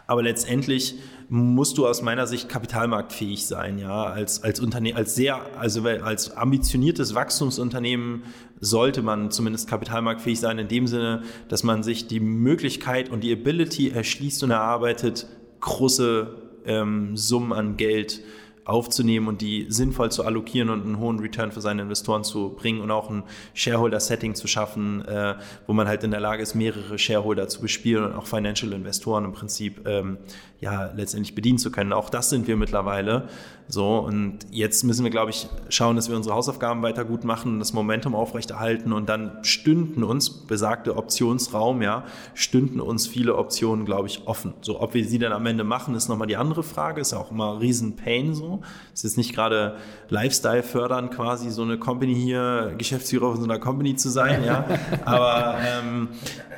Aber letztendlich musst du aus meiner Sicht kapitalmarktfähig sein, ja, als, als Unternehmen, als sehr, also als ambitioniertes Wachstumsunternehmen sollte man zumindest kapitalmarktfähig sein, in dem Sinne, dass man sich die Möglichkeit und die Ability erschließt und erarbeitet, große ähm, Summen an Geld aufzunehmen und die sinnvoll zu allokieren und einen hohen Return für seine Investoren zu bringen und auch ein Shareholder-Setting zu schaffen, äh, wo man halt in der Lage ist, mehrere Shareholder zu bespielen und auch Financial Investoren im Prinzip ähm, ja letztendlich bedienen zu können. Auch das sind wir mittlerweile. So, und jetzt müssen wir, glaube ich, schauen, dass wir unsere Hausaufgaben weiter gut machen, das Momentum aufrechterhalten und dann stünden uns, besagte Optionsraum, ja, stünden uns viele Optionen, glaube ich, offen. So, ob wir sie dann am Ende machen, ist nochmal die andere Frage, ist auch immer riesen Pain so. Es ist nicht gerade Lifestyle fördern, quasi so eine Company hier, Geschäftsführer von so einer Company zu sein, ja. Aber ähm,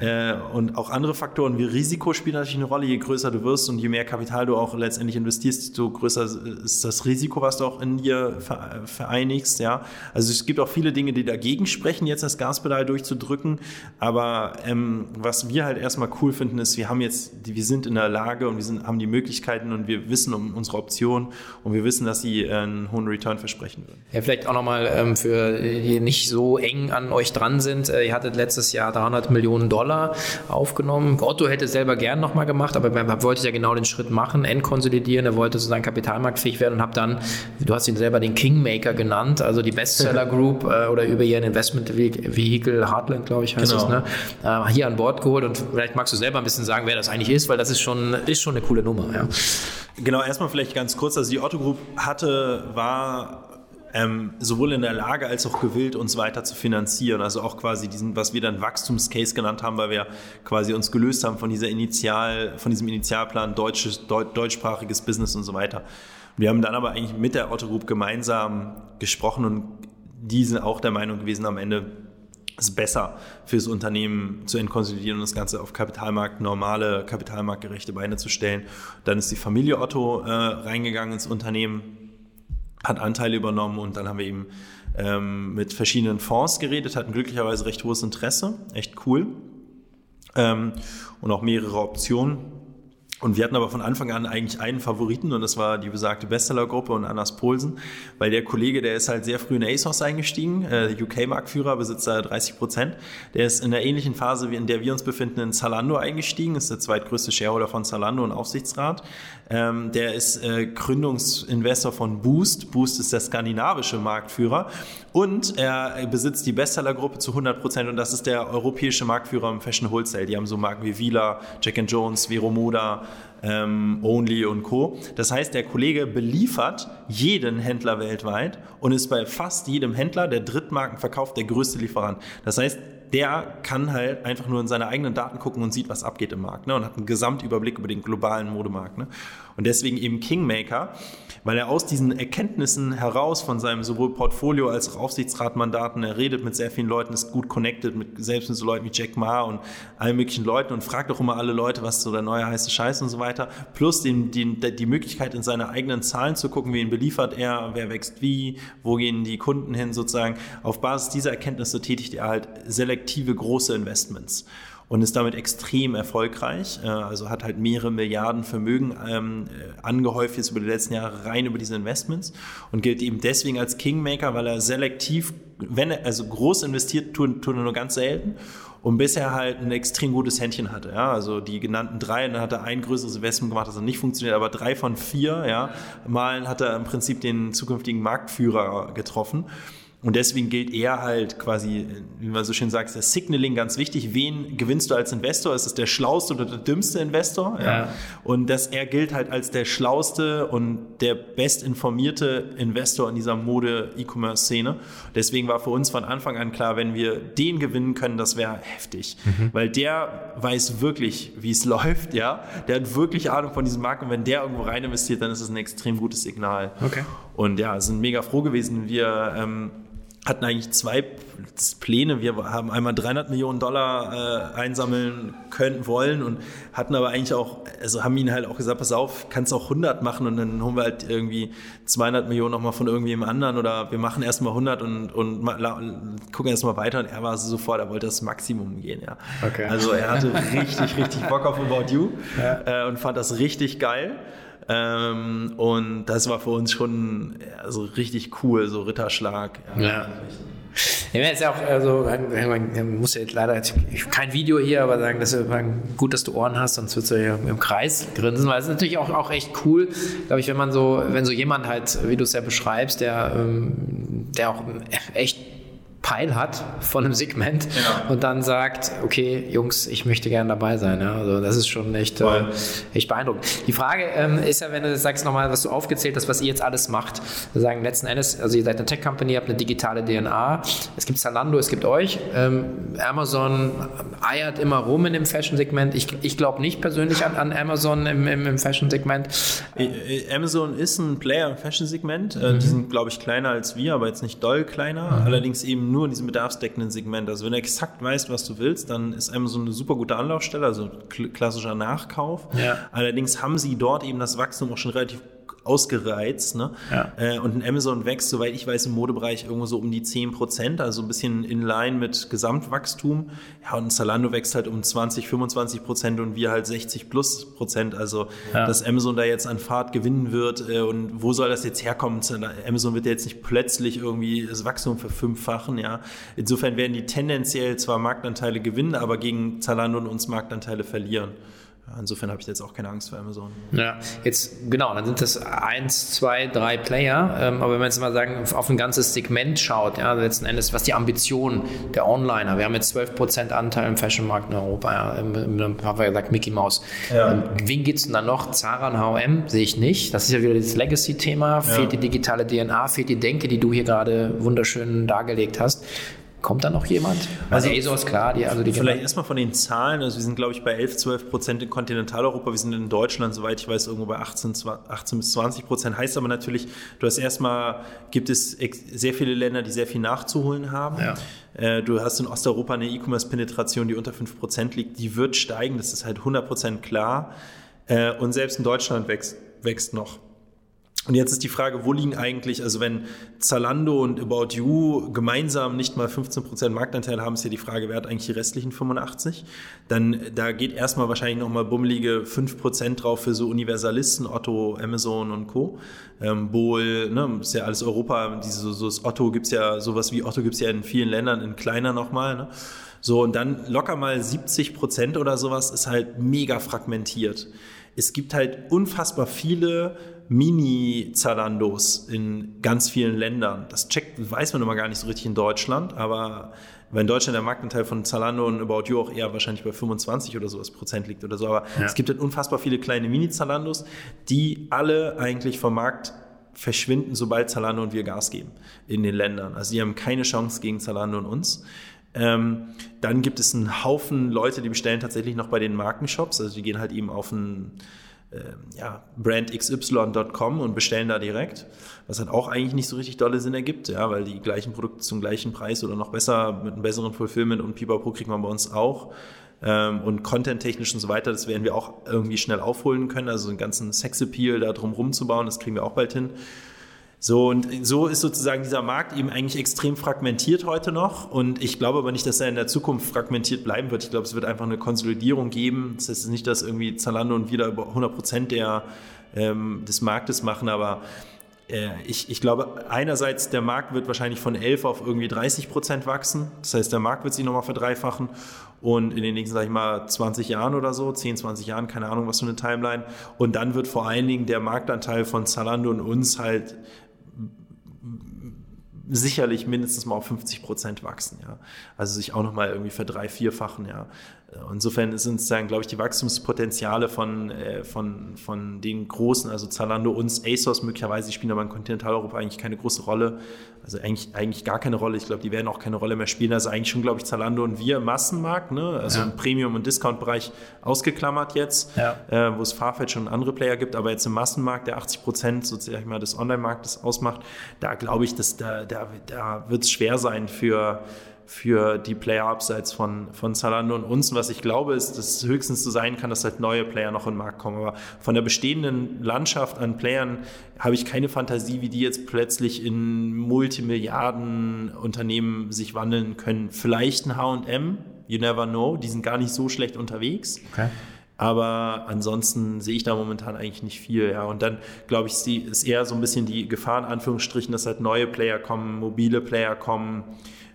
äh, und auch andere Faktoren wie Risiko spielen natürlich eine Rolle, je größer du wirst und je mehr Kapital du auch letztendlich investierst, desto größer ist das Risiko, was du auch in dir vereinigst. Ja, also es gibt auch viele Dinge, die dagegen sprechen, jetzt das Gaspedal durchzudrücken. Aber ähm, was wir halt erstmal cool finden, ist, wir haben jetzt, wir sind in der Lage und wir sind, haben die Möglichkeiten und wir wissen um unsere Optionen und wir wissen, dass sie einen hohen Return versprechen würden. Ja, vielleicht auch nochmal ähm, für die nicht so eng an euch dran sind. Äh, ihr hattet letztes Jahr 300 Millionen Dollar aufgenommen. Otto hätte es selber gern nochmal gemacht, aber er wollte ja genau den Schritt machen, entkonsolidieren. Er wollte sozusagen kapitalmarktfähig werden und habt dann, du hast ihn selber den Kingmaker genannt, also die Bestseller Group äh, oder über ihren Investment Vehicle Heartland, glaube ich, heißt genau. es, ne? Äh, hier an Bord geholt und vielleicht magst du selber ein bisschen sagen, wer das eigentlich ist, weil das ist schon, ist schon eine coole Nummer. Ja. Genau, erstmal vielleicht ganz kurz, also die Otto Group hatte, war ähm, sowohl in der Lage als auch gewillt, uns weiter zu finanzieren. Also auch quasi diesen, was wir dann Wachstumscase genannt haben, weil wir quasi uns gelöst haben von dieser Initial, von diesem Initialplan deutsches, deutschsprachiges Business und so weiter. Wir haben dann aber eigentlich mit der Otto Group gemeinsam gesprochen und die sind auch der Meinung gewesen, am Ende ist besser fürs Unternehmen zu entkonsolidieren und das Ganze auf Kapitalmarkt, normale, kapitalmarktgerechte Beine zu stellen. Dann ist die Familie Otto äh, reingegangen ins Unternehmen, hat Anteile übernommen und dann haben wir eben ähm, mit verschiedenen Fonds geredet, hatten glücklicherweise recht hohes Interesse, echt cool. Ähm, und auch mehrere Optionen. Und wir hatten aber von Anfang an eigentlich einen Favoriten und das war die besagte Bestsellergruppe und Anders Polsen, weil der Kollege, der ist halt sehr früh in ASOS eingestiegen, äh, UK-Marktführer, besitzt da 30 Prozent. Der ist in der ähnlichen Phase, wie in der wir uns befinden, in Zalando eingestiegen, ist der zweitgrößte Shareholder von Zalando und Aufsichtsrat. Ähm, der ist äh, Gründungsinvestor von Boost. Boost ist der skandinavische Marktführer und er besitzt die Bestsellergruppe zu 100 Prozent und das ist der europäische Marktführer im Fashion Wholesale. Die haben so Marken wie Vila, Jack Jones, Vero Moda, ähm, Only und Co. Das heißt, der Kollege beliefert jeden Händler weltweit und ist bei fast jedem Händler, der Drittmarken verkauft, der größte Lieferant. Das heißt, der kann halt einfach nur in seine eigenen Daten gucken und sieht, was abgeht im Markt ne? und hat einen Gesamtüberblick über den globalen Modemarkt. Ne? Und deswegen eben Kingmaker, weil er aus diesen Erkenntnissen heraus von seinem sowohl Portfolio als auch Aufsichtsratmandaten, er redet mit sehr vielen Leuten, ist gut connected, mit, selbst mit so Leuten wie Jack Ma und allen möglichen Leuten und fragt auch immer alle Leute, was so der neue heiße Scheiß und so weiter. Plus den, den, die Möglichkeit, in seine eigenen Zahlen zu gucken, wen beliefert er, wer wächst wie, wo gehen die Kunden hin sozusagen. Auf Basis dieser Erkenntnisse tätigt er halt selektiv selektive große Investments und ist damit extrem erfolgreich. Äh, also hat halt mehrere Milliarden Vermögen ähm, äh, angehäuft jetzt über die letzten Jahre rein über diese Investments und gilt eben deswegen als Kingmaker, weil er selektiv, wenn er also groß investiert, tun, tun er nur ganz selten und bisher halt ein extrem gutes Händchen hatte. Ja? Also die genannten drei, dann hat er ein größeres Investment gemacht, das hat nicht funktioniert, aber drei von vier ja, Malen hat er im Prinzip den zukünftigen Marktführer getroffen. Und deswegen gilt er halt quasi, wie man so schön sagt, das Signaling ganz wichtig. Wen gewinnst du als Investor? Ist es der schlauste oder der dümmste Investor? Ja. ja. Und dass er gilt halt als der schlauste und der bestinformierte Investor in dieser Mode-E-Commerce-Szene. Deswegen war für uns von Anfang an klar, wenn wir den gewinnen können, das wäre heftig. Mhm. Weil der weiß wirklich, wie es läuft, ja. Der hat wirklich Ahnung von diesem Markt und wenn der irgendwo rein investiert, dann ist es ein extrem gutes Signal. Okay. Und ja, sind mega froh gewesen. Wir, ähm, hatten eigentlich zwei Pläne. Wir haben einmal 300 Millionen Dollar äh, einsammeln können wollen und hatten aber eigentlich auch, also haben ihnen halt auch gesagt, pass auf, kannst auch 100 machen und dann holen wir halt irgendwie 200 Millionen nochmal von irgendwem anderen oder wir machen erstmal 100 und, und gucken erstmal weiter und er war sofort, er wollte das Maximum gehen, ja. Okay. Also er hatte richtig, richtig Bock auf About You ja. äh, und fand das richtig geil. Ähm, und das war für uns schon also richtig cool, so Ritterschlag. Ja. ja. Ja, jetzt auch, also, man muss ja jetzt leider kein Video hier, aber sagen, dass gut, dass du Ohren hast, sonst wird du ja im Kreis grinsen, weil es ist natürlich auch, auch echt cool, glaube ich, wenn man so, wenn so jemand halt, wie du es ja beschreibst, der, ähm, der auch echt Peil hat von einem Segment ja. und dann sagt, okay, Jungs, ich möchte gerne dabei sein. Ja, also das ist schon echt, äh, echt beeindruckend. Die Frage ähm, ist ja, wenn du sagst nochmal, was du aufgezählt hast, was ihr jetzt alles macht. Wir sagen letzten Endes, also ihr seid eine Tech-Company, ihr habt eine digitale DNA. Es gibt Zalando, es gibt euch. Ähm, Amazon eiert immer rum in dem Fashion-Segment. Ich, ich glaube nicht persönlich an, an Amazon im, im, im Fashion-Segment. Äh, äh, Amazon ist ein Player im Fashion-Segment. Äh, mhm. Die sind, glaube ich, kleiner als wir, aber jetzt nicht doll kleiner. Mhm. Allerdings eben nur in diesem bedarfsdeckenden Segment. Also wenn du exakt weißt, was du willst, dann ist Amazon eine super gute Anlaufstelle, also klassischer Nachkauf. Ja. Allerdings haben sie dort eben das Wachstum auch schon relativ ausgereizt. Ne? Ja. Äh, und ein Amazon wächst, soweit ich weiß, im Modebereich irgendwo so um die 10 Prozent, also ein bisschen in line mit Gesamtwachstum. Ja, und Zalando wächst halt um 20, 25 Prozent und wir halt 60 plus Prozent. Also, ja. dass Amazon da jetzt an Fahrt gewinnen wird äh, und wo soll das jetzt herkommen? Amazon wird ja jetzt nicht plötzlich irgendwie das Wachstum verfünffachen. Ja? Insofern werden die tendenziell zwar Marktanteile gewinnen, aber gegen Zalando und uns Marktanteile verlieren. Insofern habe ich jetzt auch keine Angst vor Amazon. Ja, jetzt genau, dann sind das eins, zwei, drei Player. Ähm, aber wenn man jetzt mal sagen, auf ein ganzes Segment schaut, ja, letzten Endes, was die Ambition der Onliner, wir haben jetzt 12% Anteil im Fashionmarkt in Europa, ja, haben wir gesagt, Mickey Mouse. Ja. Ähm, wen geht es denn dann noch? Zara und HM sehe ich nicht. Das ist ja wieder das Legacy-Thema. Ja. Fehlt die digitale DNA, fehlt die Denke, die du hier gerade wunderschön dargelegt hast. Kommt da noch jemand? Also, also ASOS, klar. Die, also die vielleicht erstmal von den Zahlen. Also wir sind, glaube ich, bei 11, 12 Prozent in Kontinentaleuropa. Wir sind in Deutschland, soweit ich weiß, irgendwo bei 18, 18 bis 20 Prozent. Heißt aber natürlich, du hast erstmal, gibt es sehr viele Länder, die sehr viel nachzuholen haben. Ja. Äh, du hast in Osteuropa eine E-Commerce-Penetration, die unter 5 Prozent liegt. Die wird steigen, das ist halt 100 Prozent klar. Äh, und selbst in Deutschland wächst, wächst noch. Und jetzt ist die Frage, wo liegen eigentlich, also wenn Zalando und About You gemeinsam nicht mal 15% Marktanteil haben, ist ja die Frage, wer hat eigentlich die restlichen 85? Dann, da geht erstmal wahrscheinlich nochmal bummelige 5% drauf für so Universalisten, Otto, Amazon und Co. Ähm, Bohl, ne, ist ja alles Europa, diese, so, so das Otto gibt's ja, sowas wie Otto gibt's ja in vielen Ländern, in kleiner nochmal, ne? So, und dann locker mal 70% oder sowas ist halt mega fragmentiert. Es gibt halt unfassbar viele Mini-Zalandos in ganz vielen Ländern. Das checkt, weiß man immer gar nicht so richtig in Deutschland, aber weil in Deutschland der Marktanteil von Zalando und About You auch eher wahrscheinlich bei 25 oder sowas Prozent liegt oder so. Aber ja. es gibt halt unfassbar viele kleine Mini-Zalandos, die alle eigentlich vom Markt verschwinden, sobald Zalando und wir Gas geben in den Ländern. Also die haben keine Chance gegen Zalando und uns. Ähm, dann gibt es einen Haufen Leute, die bestellen tatsächlich noch bei den Markenshops. Also die gehen halt eben auf einen ja, brandxy.com und bestellen da direkt, was halt auch eigentlich nicht so richtig dolle Sinn ergibt, ja, weil die gleichen Produkte zum gleichen Preis oder noch besser mit einem besseren Fulfillment und Pipapo kriegt man bei uns auch. Ähm, und content-technisch und so weiter, das werden wir auch irgendwie schnell aufholen können. Also einen ganzen Sex-Appeal da drum rumzubauen, das kriegen wir auch bald hin. So, und so ist sozusagen dieser Markt eben eigentlich extrem fragmentiert heute noch. Und ich glaube aber nicht, dass er in der Zukunft fragmentiert bleiben wird. Ich glaube, es wird einfach eine Konsolidierung geben. Das heißt nicht, dass irgendwie Zalando und wieder über 100 Prozent ähm, des Marktes machen, aber äh, ich, ich glaube, einerseits der Markt wird wahrscheinlich von 11 auf irgendwie 30 Prozent wachsen. Das heißt, der Markt wird sich nochmal verdreifachen und in den nächsten, sag ich mal, 20 Jahren oder so, 10, 20 Jahren, keine Ahnung, was für eine Timeline. Und dann wird vor allen Dingen der Marktanteil von Zalando und uns halt sicherlich mindestens mal auf 50 Prozent wachsen, ja. Also sich auch nochmal irgendwie verdrei, vierfachen, ja. Insofern sind sozusagen, glaube ich, die Wachstumspotenziale von, äh, von, von den großen, also Zalando und ASOS möglicherweise, die spielen aber in Kontinentaleuropa eigentlich keine große Rolle. Also eigentlich, eigentlich gar keine Rolle. Ich glaube, die werden auch keine Rolle mehr spielen. Also eigentlich schon, glaube ich, Zalando und wir im Massenmarkt, ne? also ja. im Premium- und Discount-Bereich ausgeklammert jetzt, ja. äh, wo es Farfetch und andere Player gibt, aber jetzt im Massenmarkt, der 80 Prozent sozusagen mal des Online-Marktes ausmacht, da glaube ich, dass da, da, da wird es schwer sein für für die Player abseits von, von Zalando und uns. Und was ich glaube, ist, dass es höchstens so sein kann, dass halt neue Player noch in den Markt kommen. Aber von der bestehenden Landschaft an Playern habe ich keine Fantasie, wie die jetzt plötzlich in Multimilliarden Unternehmen sich wandeln können. Vielleicht ein H&M, you never know, die sind gar nicht so schlecht unterwegs. Okay. Aber ansonsten sehe ich da momentan eigentlich nicht viel. Ja. Und dann, glaube ich, ist eher so ein bisschen die Gefahr in Anführungsstrichen, dass halt neue Player kommen, mobile Player kommen,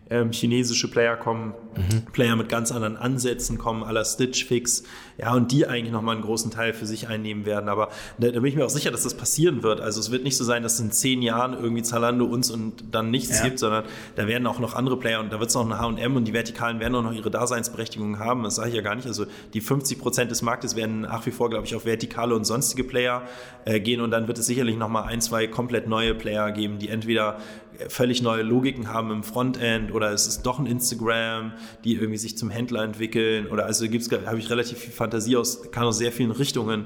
ähm, chinesische Player kommen, mhm. Player mit ganz anderen Ansätzen kommen, aller Stitch Fix, ja, und die eigentlich nochmal einen großen Teil für sich einnehmen werden. Aber da, da, bin ich mir auch sicher, dass das passieren wird. Also es wird nicht so sein, dass in zehn Jahren irgendwie Zalando uns und dann nichts ja. gibt, sondern da werden auch noch andere Player und da wird es noch eine H&M und die Vertikalen werden auch noch ihre Daseinsberechtigung haben. Das sage ich ja gar nicht. Also die 50 Prozent des Marktes werden nach wie vor, glaube ich, auf Vertikale und sonstige Player äh, gehen und dann wird es sicherlich nochmal ein, zwei komplett neue Player geben, die entweder völlig neue Logiken haben im Frontend oder es ist doch ein Instagram, die irgendwie sich zum Händler entwickeln oder also gibt's habe ich relativ viel Fantasie aus, kann aus sehr vielen Richtungen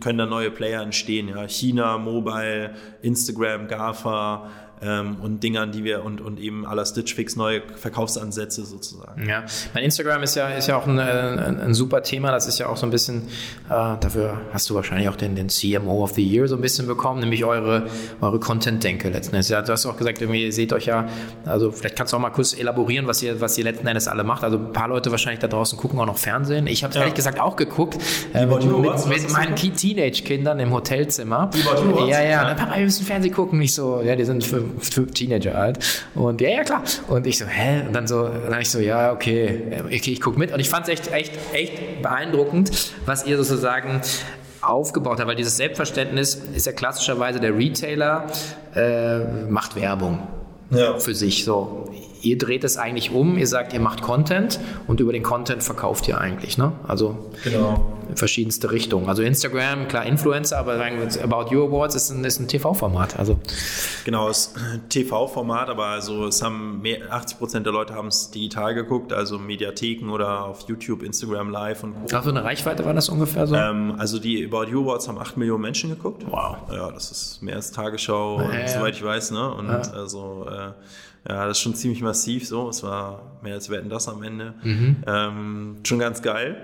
können da neue Player entstehen, ja, China, Mobile, Instagram, GAFA, ähm, und Dingern, die wir und, und eben aller Stitch Fix neue Verkaufsansätze sozusagen. Ja, mein Instagram ist ja, ist ja auch ein, ein, ein super Thema. Das ist ja auch so ein bisschen, äh, dafür hast du wahrscheinlich auch den, den CMO of the Year so ein bisschen bekommen, nämlich eure, eure Content-Denke letzten Endes. Ja, du hast auch gesagt, irgendwie, ihr seht euch ja, also vielleicht kannst du auch mal kurz elaborieren, was ihr, was ihr letzten Endes alle macht. Also ein paar Leute wahrscheinlich da draußen gucken auch noch Fernsehen. Ich habe ja. ehrlich gesagt auch geguckt äh, mit, mit, mit meinen Teenage-Kindern im Hotelzimmer. Ja, ja, dann, Papa, wir müssen Fernsehen gucken. Nicht so, ja, die sind für Teenager alt. Und ja, ja, klar. Und ich so, hä? Und dann so, dann ich so, ja, okay, okay ich gucke mit. Und ich fand es echt, echt, echt beeindruckend, was ihr sozusagen aufgebaut habt, weil dieses Selbstverständnis ist ja klassischerweise der Retailer äh, macht Werbung ja. für sich. So, ihr dreht es eigentlich um, ihr sagt, ihr macht Content und über den Content verkauft ihr eigentlich. Ne? Also genau. verschiedenste Richtungen. Also Instagram, klar Influencer, aber About You Awards ist ein, ein TV-Format. Also. Genau, es ist ein TV-Format, aber also es haben mehr, 80 Prozent der Leute haben es digital geguckt, also Mediatheken oder auf YouTube, Instagram Live und Co. Ach, so eine Reichweite war das ungefähr so? Ähm, also die About You Awards haben 8 Millionen Menschen geguckt. Wow. Ja, das ist mehr als Tagesschau, ja, ja. soweit ich weiß. Ne? Und ja. also äh, ja, das ist schon ziemlich massiv so. Es war mehr als Wetten das am Ende. Mhm. Ähm, schon ganz geil.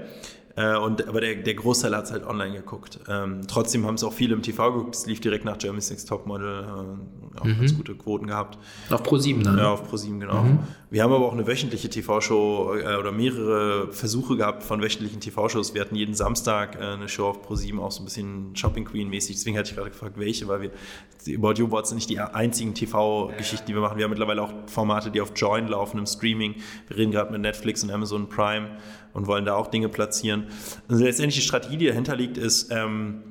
Äh, und, aber der, der Großteil hat es halt online geguckt. Ähm, trotzdem haben es auch viele im TV geguckt. Es lief direkt nach Germany's Next Topmodel. Äh, auch mhm. ganz gute Quoten gehabt. Auf Pro7 dann? Ja, auf Pro7, genau. Mhm. Wir haben aber auch eine wöchentliche TV-Show äh, oder mehrere Versuche gehabt von wöchentlichen TV-Shows. Wir hatten jeden Samstag äh, eine Show auf Pro7, auch so ein bisschen Shopping Queen-mäßig. Deswegen hatte ich gerade gefragt, welche, weil wir die About You Boards sind nicht die einzigen TV-Geschichten, die wir machen. Wir haben mittlerweile auch Formate, die auf Join laufen im Streaming. Wir reden gerade mit Netflix und Amazon Prime und wollen da auch Dinge platzieren. Also letztendlich die Strategie, die dahinter liegt, ist, ähm,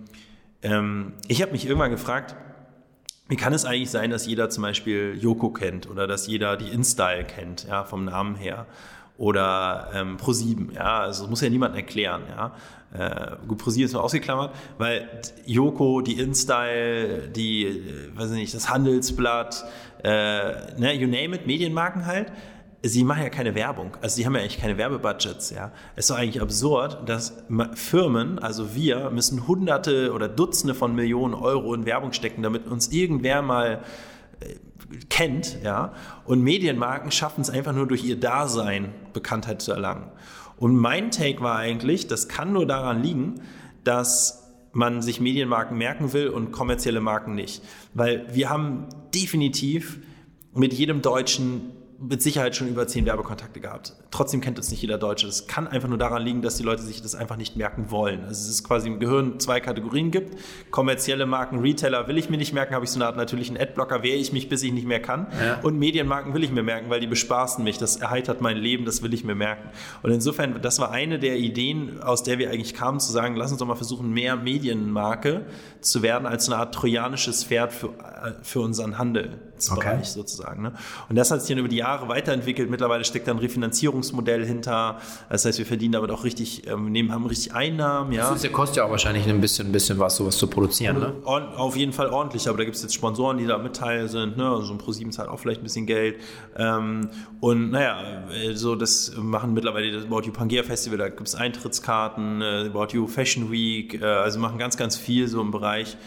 ähm, ich habe mich irgendwann gefragt, wie kann es eigentlich sein, dass jeder zum Beispiel Yoko kennt oder dass jeder die InStyle kennt, ja, vom Namen her? Oder ähm, Pro7, ja, also das muss ja niemand erklären, ja. Äh, gut, Pro7 ist nur ausgeklammert, weil Yoko, die InStyle, die, äh, weiß ich nicht, das Handelsblatt, äh, ne, you name it, Medienmarken halt, sie machen ja keine Werbung. Also sie haben ja eigentlich keine Werbebudgets, ja. Es ist doch eigentlich absurd, dass Firmen, also wir, müssen Hunderte oder Dutzende von Millionen Euro in Werbung stecken, damit uns irgendwer mal äh, kennt, ja. Und Medienmarken schaffen es einfach nur durch ihr Dasein, Bekanntheit zu erlangen. Und mein Take war eigentlich, das kann nur daran liegen, dass man sich Medienmarken merken will und kommerzielle Marken nicht. Weil wir haben definitiv mit jedem Deutschen mit Sicherheit schon über zehn Werbekontakte gehabt. Trotzdem kennt es nicht jeder Deutsche. Das kann einfach nur daran liegen, dass die Leute sich das einfach nicht merken wollen. Also es ist quasi im Gehirn zwei Kategorien gibt. Kommerzielle Marken, Retailer will ich mir nicht merken, habe ich so eine Art natürlichen Adblocker, wehre ich mich, bis ich nicht mehr kann. Ja. Und Medienmarken will ich mir merken, weil die bespaßen mich. Das erheitert mein Leben, das will ich mir merken. Und insofern, das war eine der Ideen, aus der wir eigentlich kamen, zu sagen, lass uns doch mal versuchen, mehr Medienmarke zu werden als eine Art trojanisches Pferd für, äh, für unseren Handelsbereich okay. sozusagen. Ne? Und das hat sich dann über die Jahre weiterentwickelt. Mittlerweile steckt da ein Refinanzierungsmodell hinter. Das heißt, wir verdienen damit auch richtig, ähm, nehmen, haben richtig Einnahmen. Ja. Das ist, kostet ja auch wahrscheinlich ein bisschen, ein bisschen was, sowas zu produzieren. Ne? Auf jeden Fall ordentlich, aber da gibt es jetzt Sponsoren, die da mit teil sind. Ne? Also ein ProSieben zahlt auch vielleicht ein bisschen Geld. Ähm, und naja, so das machen mittlerweile das About You Pangea Festival, da gibt es Eintrittskarten, äh, About You Fashion Week, äh, also machen ganz, ganz viel so im Bereich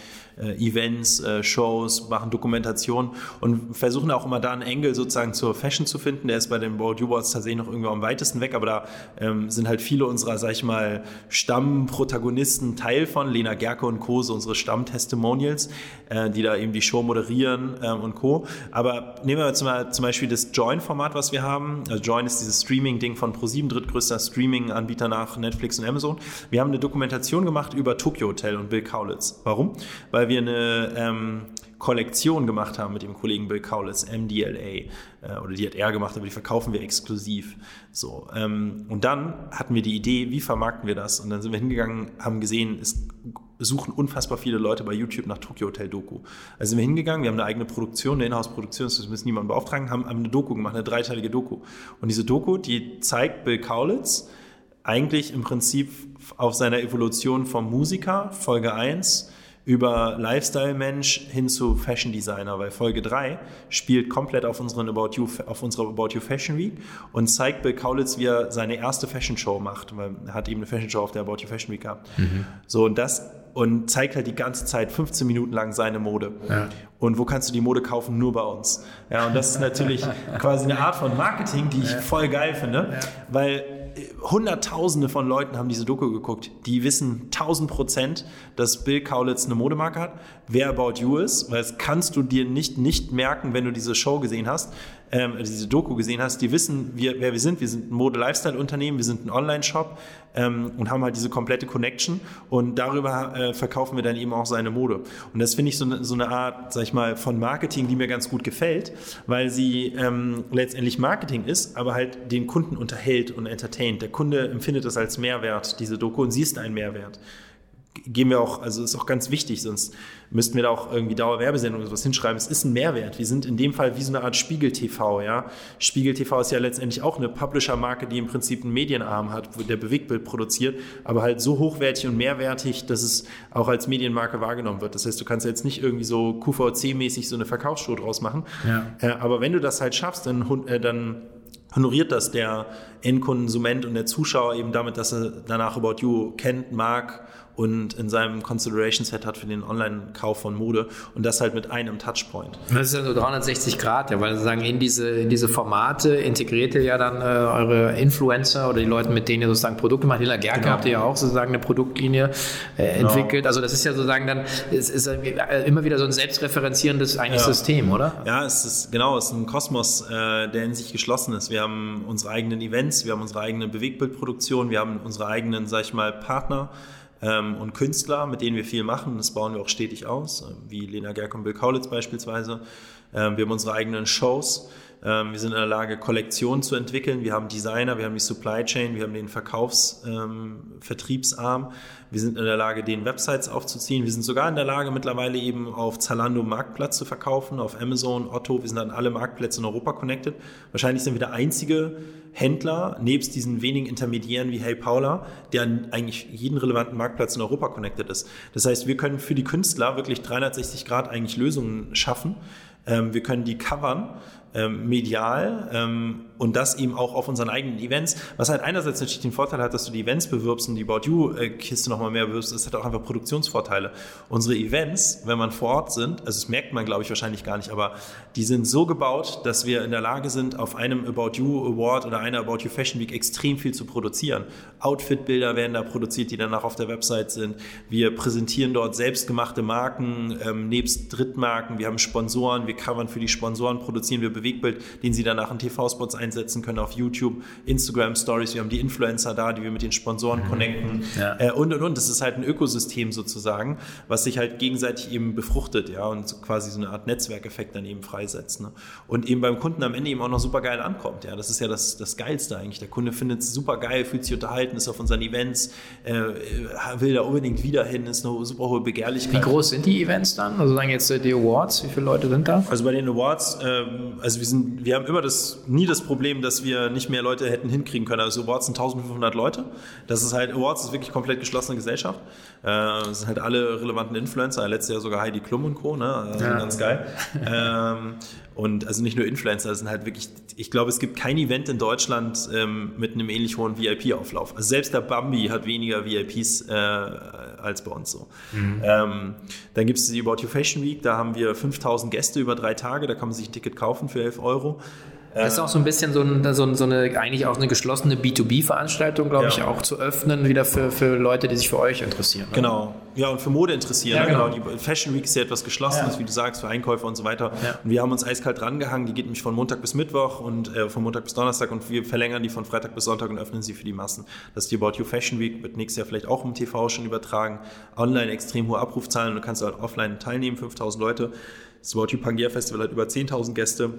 Events, äh, Shows, machen Dokumentation und versuchen auch immer da einen Engel sozusagen zur Fashion zu finden. Der ist bei den World Awards tatsächlich noch irgendwie am weitesten weg, aber da ähm, sind halt viele unserer, sag ich mal, Stammprotagonisten Teil von. Lena Gerke und Co., so unsere Stammtestimonials, äh, die da eben die Show moderieren ähm, und Co. Aber nehmen wir jetzt mal zum Beispiel das Join-Format, was wir haben. Also Join ist dieses Streaming-Ding von ProSieben, drittgrößter Streaming-Anbieter nach Netflix und Amazon. Wir haben eine Dokumentation gemacht über Tokyo Hotel und Bill Kaulitz. Warum? Weil wir eine ähm, Kollektion gemacht haben mit dem Kollegen Bill Kaulitz, MDLA, äh, oder die hat er gemacht, aber die verkaufen wir exklusiv. So, ähm, und dann hatten wir die Idee, wie vermarkten wir das? Und dann sind wir hingegangen, haben gesehen, es suchen unfassbar viele Leute bei YouTube nach Tokyo Hotel Doku. Also sind wir hingegangen, wir haben eine eigene Produktion, eine Inhouse-Produktion, das müssen niemand beauftragen, haben eine Doku gemacht, eine dreiteilige Doku. Und diese Doku, die zeigt Bill Kaulitz eigentlich im Prinzip auf seiner Evolution vom Musiker, Folge 1, über Lifestyle-Mensch hin zu Fashion-Designer, weil Folge 3 spielt komplett auf, unseren About you, auf unserer About You Fashion Week und zeigt Bill Kaulitz, wie er seine erste Fashion-Show macht, weil er hat eben eine Fashion-Show auf der About You Fashion Week gehabt. Mhm. So, und das und zeigt halt die ganze Zeit 15 Minuten lang seine Mode. Ja. Und wo kannst du die Mode kaufen? Nur bei uns. Ja, und das ist natürlich quasi eine Art von Marketing, die ich voll geil finde, ja. weil Hunderttausende von Leuten haben diese Doku geguckt. Die wissen 1000 Prozent, dass Bill Kaulitz eine Modemarke hat, wer About You ist, weil das kannst du dir nicht, nicht merken, wenn du diese Show gesehen hast ähm, diese Doku gesehen hast, die wissen, wir, wer wir sind. Wir sind ein Mode-Lifestyle-Unternehmen, wir sind ein Online-Shop ähm, und haben halt diese komplette Connection und darüber äh, verkaufen wir dann eben auch seine Mode. Und das finde ich so, ne, so eine Art, sag ich mal, von Marketing, die mir ganz gut gefällt, weil sie ähm, letztendlich Marketing ist, aber halt den Kunden unterhält und entertaint. Der Kunde empfindet das als Mehrwert, diese Doku, und sie ist ein Mehrwert gehen wir auch, also ist auch ganz wichtig, sonst müssten wir da auch irgendwie Dauerwerbesendungen oder sowas hinschreiben. Es ist ein Mehrwert. Wir sind in dem Fall wie so eine Art Spiegel TV, ja. Spiegel TV ist ja letztendlich auch eine Publisher-Marke, die im Prinzip einen Medienarm hat, der Bewegtbild produziert, aber halt so hochwertig und mehrwertig, dass es auch als Medienmarke wahrgenommen wird. Das heißt, du kannst jetzt nicht irgendwie so QVC-mäßig so eine Verkaufsshow draus machen. Ja. Äh, aber wenn du das halt schaffst, dann, äh, dann honoriert das der Endkonsument und der Zuschauer eben damit, dass er danach About You kennt, mag und in seinem Consideration Set hat für den Online-Kauf von Mode und das halt mit einem Touchpoint. Das ist ja so 360 Grad, ja, weil sozusagen in diese, in diese Formate integriert ihr ja dann äh, eure Influencer oder die Leute, mit denen ihr sozusagen Produkte macht. Hilla Gerke genau. habt ihr ja auch sozusagen eine Produktlinie äh, genau. entwickelt. Also das ist ja sozusagen dann, es ist immer wieder so ein selbstreferenzierendes eigentlich ja. System, oder? Ja, es ist genau, es ist ein Kosmos, äh, der in sich geschlossen ist. Wir haben unsere eigenen Events, wir haben unsere eigene Bewegtbildproduktion, wir haben unsere eigenen, sag ich mal, Partner und Künstler, mit denen wir viel machen. Das bauen wir auch stetig aus, äh, wie Lena Gerk und Bill Kaulitz beispielsweise. Ähm, wir haben unsere eigenen Shows. Ähm, wir sind in der Lage, Kollektionen zu entwickeln. Wir haben Designer, wir haben die Supply Chain, wir haben den Verkaufsvertriebsarm. Ähm, wir sind in der Lage, den Websites aufzuziehen. Wir sind sogar in der Lage, mittlerweile eben auf Zalando Marktplatz zu verkaufen, auf Amazon, Otto. Wir sind an alle Marktplätze in Europa connected. Wahrscheinlich sind wir der einzige Händler, nebst diesen wenigen Intermediären wie Hey Paula, der an eigentlich jeden relevanten Marktplatz in Europa connected ist. Das heißt, wir können für die Künstler wirklich 360 Grad eigentlich Lösungen schaffen. Ähm, wir können die covern ähm, medial ähm, und das eben auch auf unseren eigenen Events, was halt einerseits natürlich den Vorteil hat, dass du die Events bewirbst und die About You-Kiste nochmal mehr bewirbst, das hat auch einfach Produktionsvorteile. Unsere Events, wenn man vor Ort sind, also das merkt man glaube ich wahrscheinlich gar nicht, aber die sind so gebaut, dass wir in der Lage sind, auf einem About You Award oder einer About You Fashion Week extrem viel zu produzieren. Outfit-Bilder werden da produziert, die danach auf der Website sind. Wir präsentieren dort selbstgemachte Marken, ähm, nebst Drittmarken. Wir haben Sponsoren, wir covern für die Sponsoren, produzieren wir Bewegbild, den sie danach in TV-Spots einsetzen können auf YouTube, Instagram Stories. Wir haben die Influencer da, die wir mit den Sponsoren mhm. connecten ja. äh, und und und. Das ist halt ein Ökosystem sozusagen, was sich halt gegenseitig eben befruchtet, ja, und quasi so eine Art Netzwerkeffekt dann eben freisetzt. Ne? Und eben beim Kunden am Ende eben auch noch super geil ankommt. Ja, das ist ja das, das Geilste eigentlich. Der Kunde findet es super geil, fühlt sich unterhalten, ist auf unseren Events, äh, will da unbedingt wieder hin, ist eine super hohe Begehrlichkeit. Wie groß sind die Events dann? Also sagen jetzt äh, die Awards, wie viele Leute sind da? Also bei den Awards, ähm, also wir sind, wir haben immer das, nie das Problem, dass wir nicht mehr Leute hätten hinkriegen können. Also Awards sind 1500 Leute. Das ist halt, Awards ist wirklich komplett geschlossene Gesellschaft. Äh, das sind halt alle relevanten Influencer. Letztes Jahr sogar Heidi Klum und Co. Ne? Also ja. ganz geil. ähm, und also nicht nur Influencer, das sind halt wirklich, ich glaube, es gibt kein Event in Deutschland ähm, mit einem ähnlich hohen VIP-Auflauf. Also selbst der Bambi hat weniger VIPs äh, als bei uns so. Mhm. Ähm, dann gibt es die About You Fashion Week, da haben wir 5000 Gäste über drei Tage, da kann man sich ein Ticket kaufen für 11 Euro. Das ist auch so ein bisschen so, ein, so, so eine, eigentlich auch eine geschlossene B2B-Veranstaltung, glaube ja. ich, auch zu öffnen, wieder für, für Leute, die sich für euch interessieren. Oder? Genau. Ja, und für Mode interessieren. Ja, genau. genau. Die Fashion Week ist ja etwas Geschlossenes, ja. wie du sagst, für Einkäufer und so weiter. Und wir haben uns eiskalt drangehangen. Die geht nämlich von Montag bis Mittwoch und äh, von Montag bis Donnerstag und wir verlängern die von Freitag bis Sonntag und öffnen sie für die Massen. Das ist die About You Fashion Week, wird nächstes Jahr vielleicht auch im TV schon übertragen. Online extrem hohe Abrufzahlen, du kannst halt offline teilnehmen, 5000 Leute. Das About You Pangea Festival hat über 10.000 Gäste.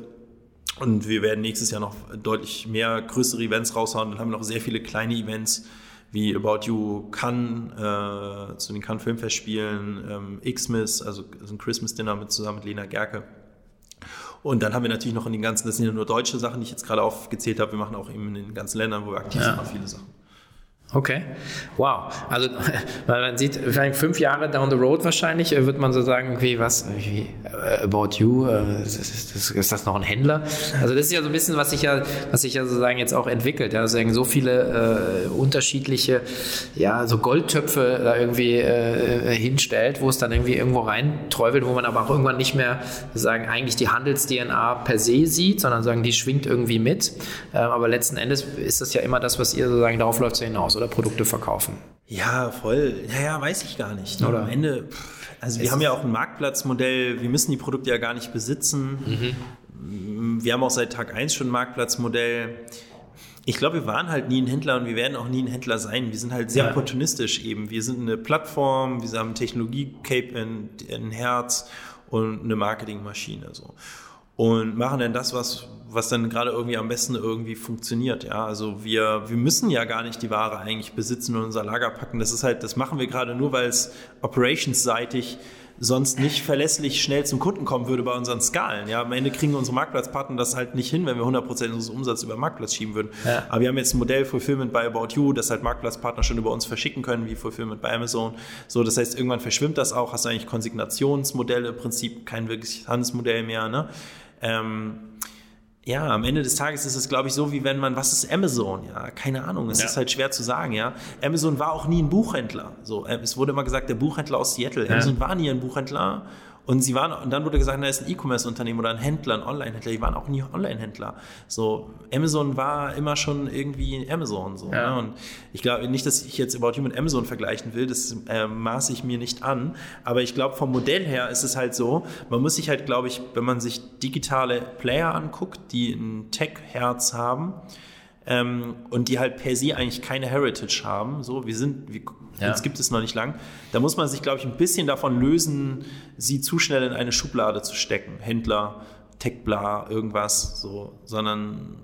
Und wir werden nächstes Jahr noch deutlich mehr größere Events raushauen. Dann haben wir noch sehr viele kleine Events wie About You Cannes, äh, zu den Cannes Filmfestspielen, ähm, Xmas, also ein Christmas Dinner mit zusammen mit Lena Gerke. Und dann haben wir natürlich noch in den ganzen, das sind ja nur deutsche Sachen, die ich jetzt gerade aufgezählt habe. Wir machen auch eben in den ganzen Ländern, wo wir aktiv ja. sind, noch viele Sachen. Okay, wow. Also man sieht, vielleicht fünf Jahre down the road wahrscheinlich, äh, wird man so sagen, okay, was, wie, uh, about you, uh, ist, ist, ist, das noch ein Händler? Also das ist ja so ein bisschen, was sich ja, was sich ja sozusagen jetzt auch entwickelt. Ja, sozusagen so viele uh, unterschiedliche, ja, so Goldtöpfe da irgendwie hinstellt, wo es dann irgendwie irgendwo reinträufelt, wo man aber auch irgendwann nicht mehr sagen eigentlich die Handels-DNA per se sieht, sondern sagen, die schwingt irgendwie mit. Ähm, aber letzten Endes ist das ja immer das, was ihr sozusagen darauf läuft so hinaus oder Produkte verkaufen. Ja, voll. Ja, ja, weiß ich gar nicht. Oder? Am Ende, also wir es haben ja auch ein Marktplatzmodell, wir müssen die Produkte ja gar nicht besitzen. Mhm. Wir haben auch seit Tag 1 schon ein Marktplatzmodell. Ich glaube, wir waren halt nie ein Händler und wir werden auch nie ein Händler sein. Wir sind halt sehr ja. opportunistisch eben. Wir sind eine Plattform, wir haben Technologie-Cape in, in Herz und eine Marketingmaschine. So und machen dann das, was, was dann gerade irgendwie am besten irgendwie funktioniert. Ja, also wir, wir müssen ja gar nicht die Ware eigentlich besitzen und unser Lager packen. Das ist halt, das machen wir gerade nur, weil es operationsseitig sonst nicht verlässlich schnell zum Kunden kommen würde bei unseren Skalen. Ja, am Ende kriegen unsere Marktplatzpartner das halt nicht hin, wenn wir 100% unseres Umsatzes über Marktplatz schieben würden. Ja. Aber wir haben jetzt ein Modell Fulfillment bei About You, das halt Marktplatzpartner schon über uns verschicken können, wie Fulfillment bei Amazon. So, das heißt, irgendwann verschwimmt das auch, hast du eigentlich Konsignationsmodelle, im Prinzip kein wirkliches Handelsmodell mehr, ne? Ähm, ja, am Ende des Tages ist es, glaube ich, so, wie wenn man, was ist Amazon? Ja, keine Ahnung, es ja. ist halt schwer zu sagen, ja. Amazon war auch nie ein Buchhändler. So, äh, es wurde immer gesagt, der Buchhändler aus Seattle. Ja. Amazon war nie ein Buchhändler und sie waren, und dann wurde gesagt, da ist ein E-Commerce-Unternehmen oder ein Händler, ein Online-Händler. Die waren auch nie Online-Händler. So, Amazon war immer schon irgendwie Amazon. So, ja. ne? Und ich glaube nicht, dass ich jetzt You mit Amazon vergleichen will. Das äh, maße ich mir nicht an. Aber ich glaube, vom Modell her ist es halt so, man muss sich halt, glaube ich, wenn man sich digitale Player anguckt, die ein Tech-Herz haben, ähm, und die halt per se eigentlich keine Heritage haben. So, wir sind, wir, ja. uns gibt es noch nicht lang. Da muss man sich, glaube ich, ein bisschen davon lösen, sie zu schnell in eine Schublade zu stecken. Händler, Tech-Bla, irgendwas, so, sondern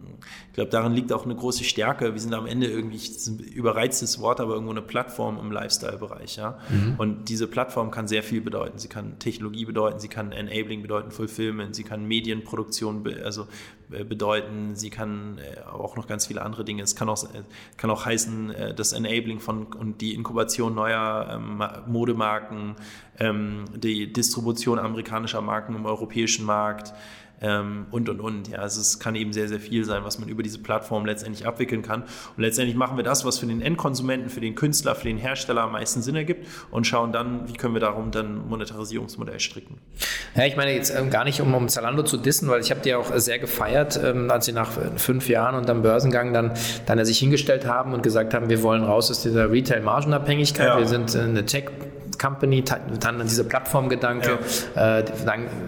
ich glaube, darin liegt auch eine große Stärke. Wir sind am Ende irgendwie, ein überreiztes Wort, aber irgendwo eine Plattform im Lifestyle-Bereich. Ja? Mhm. Und diese Plattform kann sehr viel bedeuten. Sie kann Technologie bedeuten, sie kann Enabling bedeuten, Fulfillment, sie kann Medienproduktion also, bedeuten, sie kann äh, auch noch ganz viele andere Dinge. Es kann auch, äh, kann auch heißen, das Enabling von und die Inkubation neuer ähm, Modemarken, ähm, die Distribution amerikanischer Marken im europäischen Markt ähm, und, und, und. Ja, also es kann eben sehr, sehr viel sein, was man über diese Plattform letztendlich abwickeln kann. Und letztendlich machen wir das, was für den Endkonsumenten, für den Künstler, für den Hersteller am meisten Sinn ergibt und schauen dann, wie können wir darum dann Monetarisierungsmodell stricken. Ja, ich meine jetzt ähm, gar nicht, um, um Zalando zu dissen, weil ich habe die auch sehr gefeiert, ähm, als sie nach fünf Jahren und am Börsengang dann, dann sich hingestellt haben und gesagt haben, wir wollen raus aus dieser Retail-Margenabhängigkeit, ja. wir sind eine Tech- Company, dann dieser Plattformgedanke, ja. äh,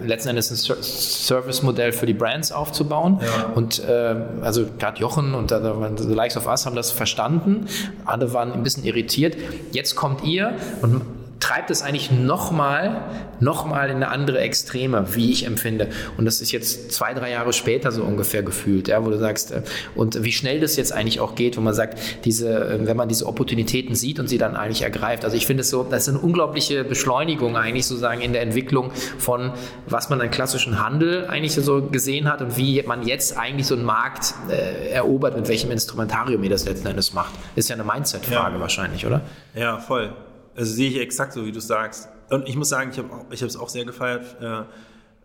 letzten Endes ein Service-Modell für die Brands aufzubauen. Ja. Und äh, also gerade Jochen und The Likes of Us haben das verstanden. Alle waren ein bisschen irritiert. Jetzt kommt ihr und treibt es eigentlich nochmal, nochmal in eine andere Extreme, wie ich empfinde. Und das ist jetzt zwei, drei Jahre später so ungefähr gefühlt, ja, wo du sagst, äh, und wie schnell das jetzt eigentlich auch geht, wo man sagt, diese, äh, wenn man diese Opportunitäten sieht und sie dann eigentlich ergreift. Also ich finde es so, das ist eine unglaubliche Beschleunigung eigentlich sozusagen in der Entwicklung von, was man an klassischen Handel eigentlich so gesehen hat und wie man jetzt eigentlich so einen Markt äh, erobert, mit welchem Instrumentarium ihr das letzten Endes macht. Ist ja eine Mindset-Frage ja. wahrscheinlich, oder? Ja, voll. Also sehe ich exakt so, wie du sagst. Und ich muss sagen, ich habe ich es auch sehr gefeiert. Äh,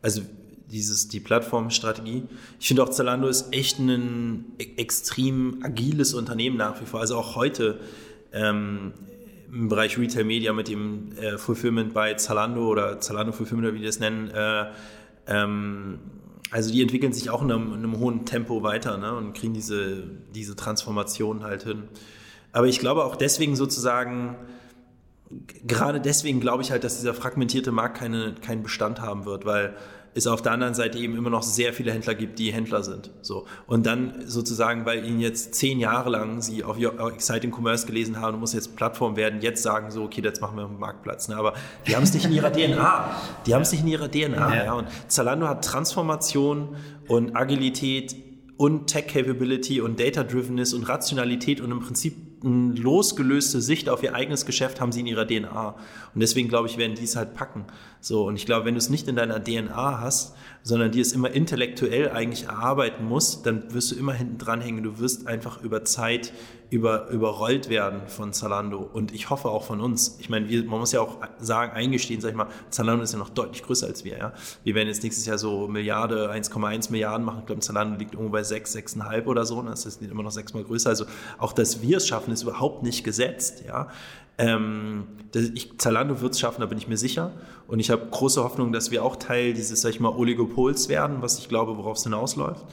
also dieses, die Plattformstrategie. Ich finde auch Zalando ist echt ein e-, extrem agiles Unternehmen nach wie vor. Also auch heute ähm, im Bereich Retail Media mit dem äh, Fulfillment bei Zalando oder Zalando Fulfillment oder wie die das nennen. Äh, ähm, also die entwickeln sich auch in einem, in einem hohen Tempo weiter ne, und kriegen diese, diese Transformation halt hin. Aber ich glaube auch deswegen sozusagen, gerade deswegen glaube ich halt, dass dieser fragmentierte Markt keine, keinen Bestand haben wird, weil es auf der anderen Seite eben immer noch sehr viele Händler gibt, die Händler sind. So. Und dann sozusagen, weil ihnen jetzt zehn Jahre lang sie auf Exciting Commerce gelesen haben, muss jetzt Plattform werden, jetzt sagen so, okay, jetzt machen wir einen Marktplatz. Ne? Aber die haben es nicht in ihrer DNA. Die haben es nicht in ihrer DNA. Ja. ja. Und Zalando hat Transformation und Agilität und Tech-Capability und Data-Drivenness und Rationalität und im Prinzip eine losgelöste Sicht auf ihr eigenes Geschäft haben sie in ihrer DNA. Und deswegen glaube ich, werden die es halt packen. So, und ich glaube, wenn du es nicht in deiner DNA hast, sondern die es immer intellektuell eigentlich erarbeiten musst, dann wirst du immer hinten dran hängen. Du wirst einfach über Zeit über, überrollt werden von Zalando. Und ich hoffe auch von uns. Ich meine, wir, man muss ja auch sagen, eingestehen, sag ich mal, Zalando ist ja noch deutlich größer als wir. Ja? Wir werden jetzt nächstes Jahr so Milliarde, 1,1 Milliarden machen. Ich glaube, Zalando liegt irgendwo bei 6, 6,5 oder so. Das ist immer noch sechsmal größer. Also auch, dass wir es schaffen, ist überhaupt nicht gesetzt. Ja? Ähm, ich, Zalando wird es schaffen, da bin ich mir sicher. Und ich habe große Hoffnung, dass wir auch Teil dieses, sag ich mal, Oligopols werden, was ich glaube, worauf es hinausläuft.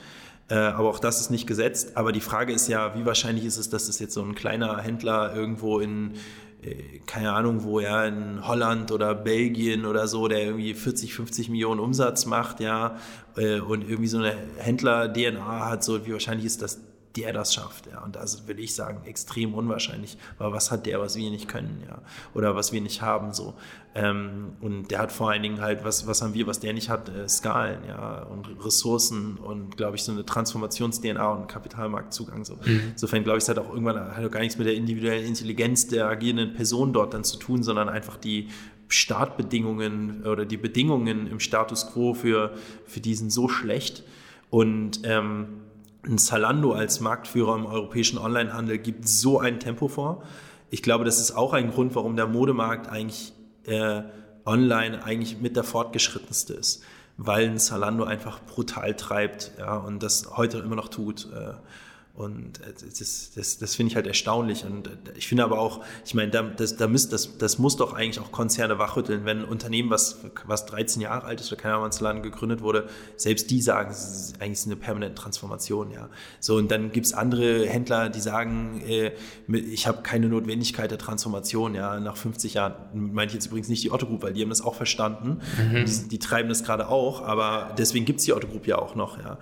Äh, aber auch das ist nicht gesetzt. Aber die Frage ist ja, wie wahrscheinlich ist es, dass das jetzt so ein kleiner Händler irgendwo in, äh, keine Ahnung wo, ja, in Holland oder Belgien oder so, der irgendwie 40, 50 Millionen Umsatz macht, ja, äh, und irgendwie so eine Händler-DNA hat, so wie wahrscheinlich ist das der das schafft. Ja. Und das will ich sagen, extrem unwahrscheinlich. Weil was hat der, was wir nicht können, ja. Oder was wir nicht haben, so. Ähm, und der hat vor allen Dingen halt, was, was haben wir, was der nicht hat, äh, Skalen, ja, und Ressourcen und, glaube ich, so eine Transformations-DNA und Kapitalmarktzugang. So. Mhm. Insofern, glaube ich, es hat auch irgendwann hat auch gar nichts mit der individuellen Intelligenz der agierenden Person dort dann zu tun, sondern einfach die Startbedingungen oder die Bedingungen im Status quo für, für diesen so schlecht. Und ähm, ein Zalando als Marktführer im europäischen Onlinehandel gibt so ein Tempo vor. Ich glaube, das ist auch ein Grund, warum der Modemarkt eigentlich äh, online eigentlich mit der fortgeschrittenste ist, weil ein Zalando einfach brutal treibt ja, und das heute immer noch tut. Äh, und äh, das, das, das finde ich halt erstaunlich. Und äh, ich finde aber auch, ich meine, da, das, da müsst, das, das muss doch eigentlich auch Konzerne wachrütteln, wenn ein Unternehmen, was, was 13 Jahre alt ist oder keine Ahnung, wann gegründet wurde, selbst die sagen, es ist eigentlich eine permanente Transformation. Ja. So, und dann gibt es andere Händler, die sagen, äh, ich habe keine Notwendigkeit der Transformation. Ja. Nach 50 Jahren meine ich jetzt übrigens nicht die Otto Group, weil die haben das auch verstanden. Mhm. Die, die, treiben das gerade auch, aber deswegen gibt es die Otto Group ja auch noch. Ja.